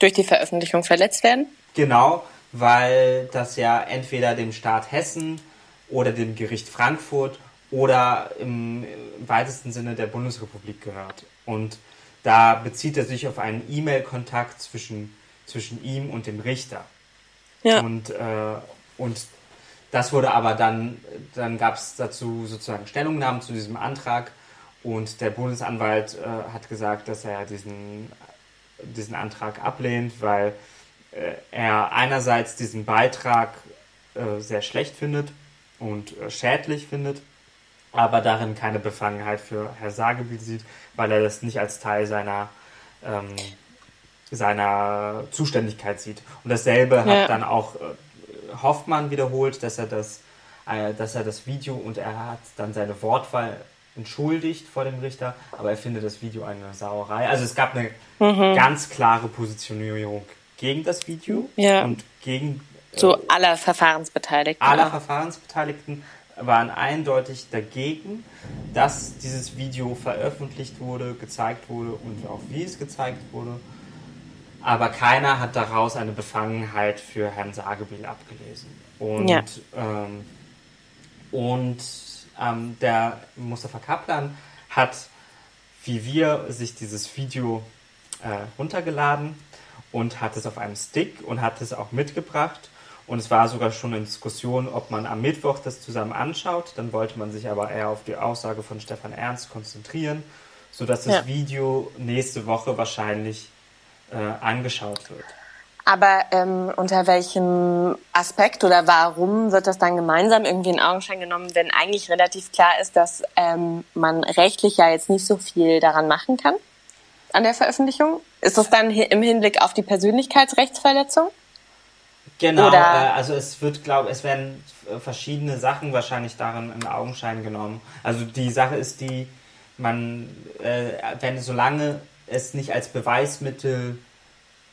durch die Veröffentlichung verletzt werden? Genau, weil das ja entweder dem Staat Hessen oder dem Gericht Frankfurt oder im, weitesten Sinne der Bundesrepublik gehört. Und da bezieht er sich auf einen E-Mail-Kontakt zwischen, zwischen ihm und dem Richter. Ja. Und, äh, und das wurde aber dann, dann gab es dazu sozusagen Stellungnahmen zu diesem Antrag und der Bundesanwalt äh, hat gesagt, dass er diesen, diesen Antrag ablehnt, weil äh, er einerseits diesen Beitrag äh, sehr schlecht findet und äh, schädlich findet, aber darin keine Befangenheit für Herr Sagebiel sieht, weil er das nicht als Teil seiner ähm, seiner Zuständigkeit sieht. Und dasselbe ja. hat dann auch Hoffmann wiederholt, dass er das, äh, dass er das Video und er hat dann seine Wortwahl entschuldigt vor dem Richter, aber er findet das Video eine Sauerei. Also es gab eine mhm. ganz klare Positionierung gegen das Video ja. und gegen äh, so aller Verfahrensbeteiligten. Aller Verfahrensbeteiligten waren eindeutig dagegen, dass dieses Video veröffentlicht wurde, gezeigt wurde und auch wie es gezeigt wurde aber keiner hat daraus eine Befangenheit für Herrn Sagebiel abgelesen. Und, ja. ähm, und ähm, der Mustafa Kaplan hat, wie wir, sich dieses Video äh, runtergeladen und hat es auf einem Stick und hat es auch mitgebracht. Und es war sogar schon eine Diskussion, ob man am Mittwoch das zusammen anschaut. Dann wollte man sich aber eher auf die Aussage von Stefan Ernst konzentrieren, sodass das ja. Video nächste Woche wahrscheinlich äh, angeschaut wird. Aber ähm, unter welchem Aspekt oder warum wird das dann gemeinsam irgendwie in Augenschein genommen, wenn eigentlich relativ klar ist, dass ähm, man rechtlich ja jetzt nicht so viel daran machen kann an der Veröffentlichung? Ist das dann im Hinblick auf die Persönlichkeitsrechtsverletzung? Genau, äh, also es wird, glaube es werden verschiedene Sachen wahrscheinlich daran in Augenschein genommen. Also die Sache ist die, man, äh, wenn solange es nicht als Beweismittel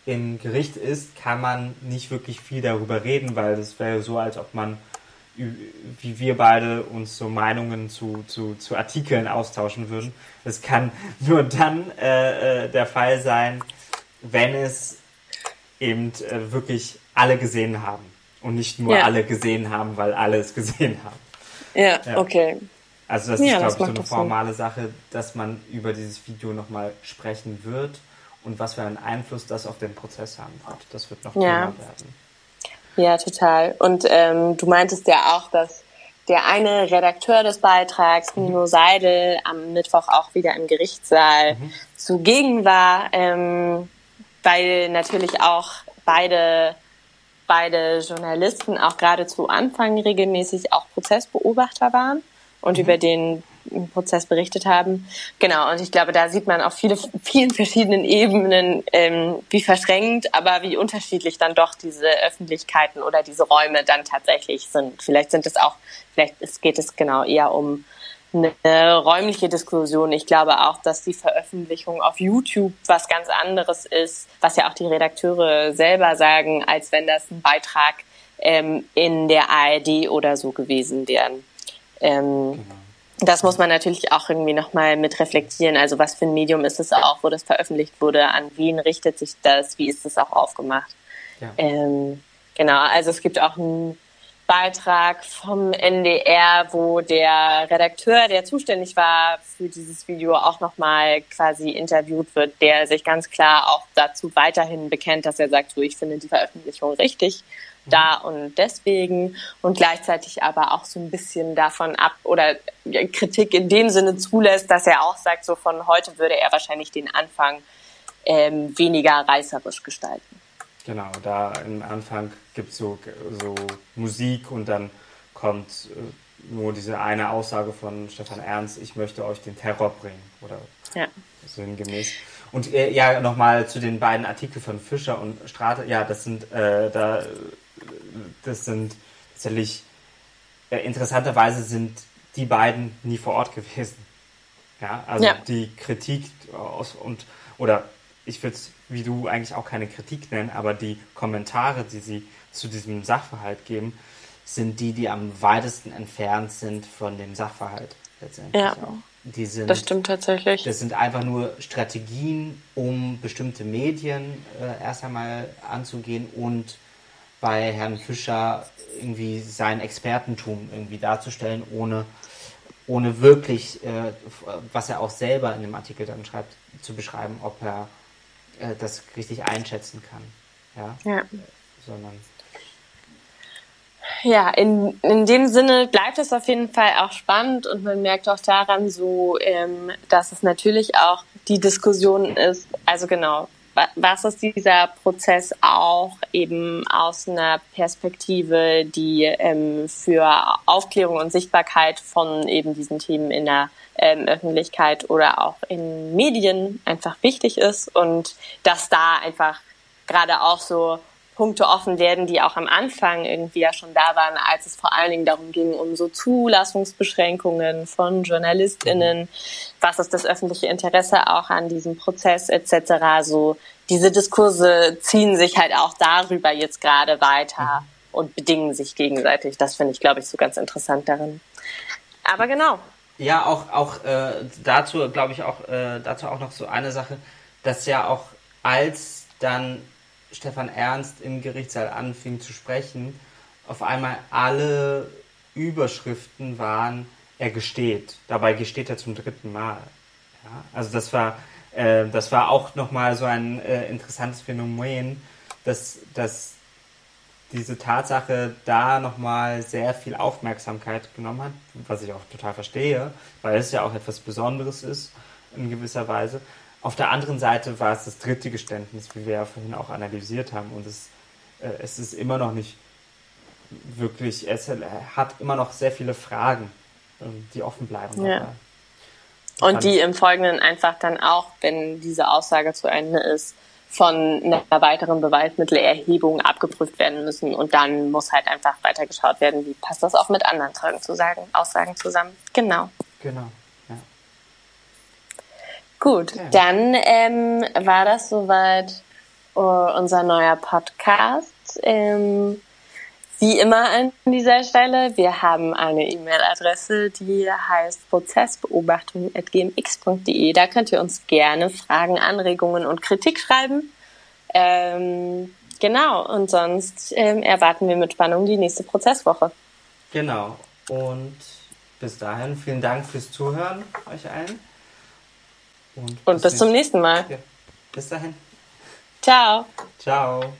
im Gericht ist, kann man nicht wirklich viel darüber reden, weil das wäre so, als ob man, wie wir beide, uns so Meinungen zu, zu, zu Artikeln austauschen würden. Das kann nur dann äh, äh, der Fall sein, wenn es eben äh, wirklich alle gesehen haben und nicht nur ja. alle gesehen haben, weil alle es gesehen haben. Ja, ja. okay. Also das ja, ist, glaube ich, so eine formale Sinn. Sache, dass man über dieses Video nochmal sprechen wird und was für einen Einfluss das auf den Prozess haben wird. Das wird noch ja. Thema werden. Ja, total. Und ähm, du meintest ja auch, dass der eine Redakteur des Beitrags, mhm. Nino Seidel, am Mittwoch auch wieder im Gerichtssaal mhm. zugegen war, ähm, weil natürlich auch beide beide Journalisten auch gerade zu Anfang regelmäßig auch Prozessbeobachter waren und mhm. über den Prozess berichtet haben. Genau, und ich glaube, da sieht man auf viele, vielen verschiedenen Ebenen, ähm, wie verschränkt, aber wie unterschiedlich dann doch diese Öffentlichkeiten oder diese Räume dann tatsächlich sind. Vielleicht sind es auch, vielleicht geht es genau eher um eine räumliche Diskussion. Ich glaube auch, dass die Veröffentlichung auf YouTube was ganz anderes ist, was ja auch die Redakteure selber sagen, als wenn das ein Beitrag ähm, in der ARD oder so gewesen wäre. Ähm, genau. Das muss man natürlich auch irgendwie nochmal mit reflektieren. Also was für ein Medium ist es auch, wo das veröffentlicht wurde, an wen richtet sich das, wie ist es auch aufgemacht. Ja. Ähm, genau, also es gibt auch einen Beitrag vom NDR, wo der Redakteur, der zuständig war für dieses Video, auch nochmal quasi interviewt wird, der sich ganz klar auch dazu weiterhin bekennt, dass er sagt, so ich finde die Veröffentlichung richtig da und deswegen und gleichzeitig aber auch so ein bisschen davon ab oder Kritik in dem Sinne zulässt, dass er auch sagt, so von heute würde er wahrscheinlich den Anfang ähm, weniger reißerisch gestalten. Genau, da im Anfang gibt es so, so Musik und dann kommt äh, nur diese eine Aussage von Stefan Ernst, ich möchte euch den Terror bringen oder ja. sinngemäß. Und äh, ja, nochmal zu den beiden Artikeln von Fischer und Strate, ja, das sind äh, da das sind tatsächlich, äh, interessanterweise sind die beiden nie vor Ort gewesen. Ja, also ja. die Kritik aus und, oder ich würde es wie du eigentlich auch keine Kritik nennen, aber die Kommentare, die sie zu diesem Sachverhalt geben, sind die, die am weitesten entfernt sind von dem Sachverhalt letztendlich ja. auch. Die sind, das stimmt tatsächlich. Das sind einfach nur Strategien, um bestimmte Medien äh, erst einmal anzugehen und bei Herrn Fischer irgendwie sein Expertentum irgendwie darzustellen, ohne ohne wirklich, äh, was er auch selber in dem Artikel dann schreibt, zu beschreiben, ob er äh, das richtig einschätzen kann. Ja. ja. Sondern ja, in, in dem Sinne bleibt es auf jeden Fall auch spannend und man merkt auch daran so, ähm, dass es natürlich auch die Diskussion ist, also genau, was ist dieser Prozess auch eben aus einer Perspektive, die ähm, für Aufklärung und Sichtbarkeit von eben diesen Themen in der ähm, Öffentlichkeit oder auch in Medien einfach wichtig ist und dass da einfach gerade auch so Punkte offen werden, die auch am Anfang irgendwie ja schon da waren, als es vor allen Dingen darum ging, um so Zulassungsbeschränkungen von JournalistInnen, was ist das öffentliche Interesse auch an diesem Prozess etc. So diese Diskurse ziehen sich halt auch darüber jetzt gerade weiter und bedingen sich gegenseitig. Das finde ich, glaube ich, so ganz interessant darin. Aber genau. Ja, auch, auch äh, dazu, glaube ich, auch äh, dazu auch noch so eine Sache, dass ja auch als dann Stefan Ernst im Gerichtssaal anfing zu sprechen, auf einmal alle Überschriften waren, er gesteht. Dabei gesteht er zum dritten Mal. Ja? Also das war, äh, das war auch nochmal so ein äh, interessantes Phänomen, dass, dass diese Tatsache da nochmal sehr viel Aufmerksamkeit genommen hat, was ich auch total verstehe, weil es ja auch etwas Besonderes ist in gewisser Weise. Auf der anderen Seite war es das dritte Geständnis, wie wir ja vorhin auch analysiert haben. Und es, äh, es ist immer noch nicht wirklich, es hat immer noch sehr viele Fragen, ähm, die offen bleiben. Ja. Und die im Folgenden einfach dann auch, wenn diese Aussage zu Ende ist, von einer weiteren Beweismittelerhebung abgeprüft werden müssen. Und dann muss halt einfach weitergeschaut werden, wie passt das auch mit anderen Zeugen zu sagen, Aussagen zusammen. Genau. Genau. Gut, okay. dann ähm, war das soweit uh, unser neuer Podcast. Ähm, wie immer an dieser Stelle, wir haben eine E-Mail-Adresse, die heißt prozessbeobachtung.gmx.de. Da könnt ihr uns gerne Fragen, Anregungen und Kritik schreiben. Ähm, genau, und sonst ähm, erwarten wir mit Spannung die nächste Prozesswoche. Genau, und bis dahin vielen Dank fürs Zuhören euch allen. Und, Und bis, bis zum nächsten Mal. Ja. Bis dahin. Ciao. Ciao.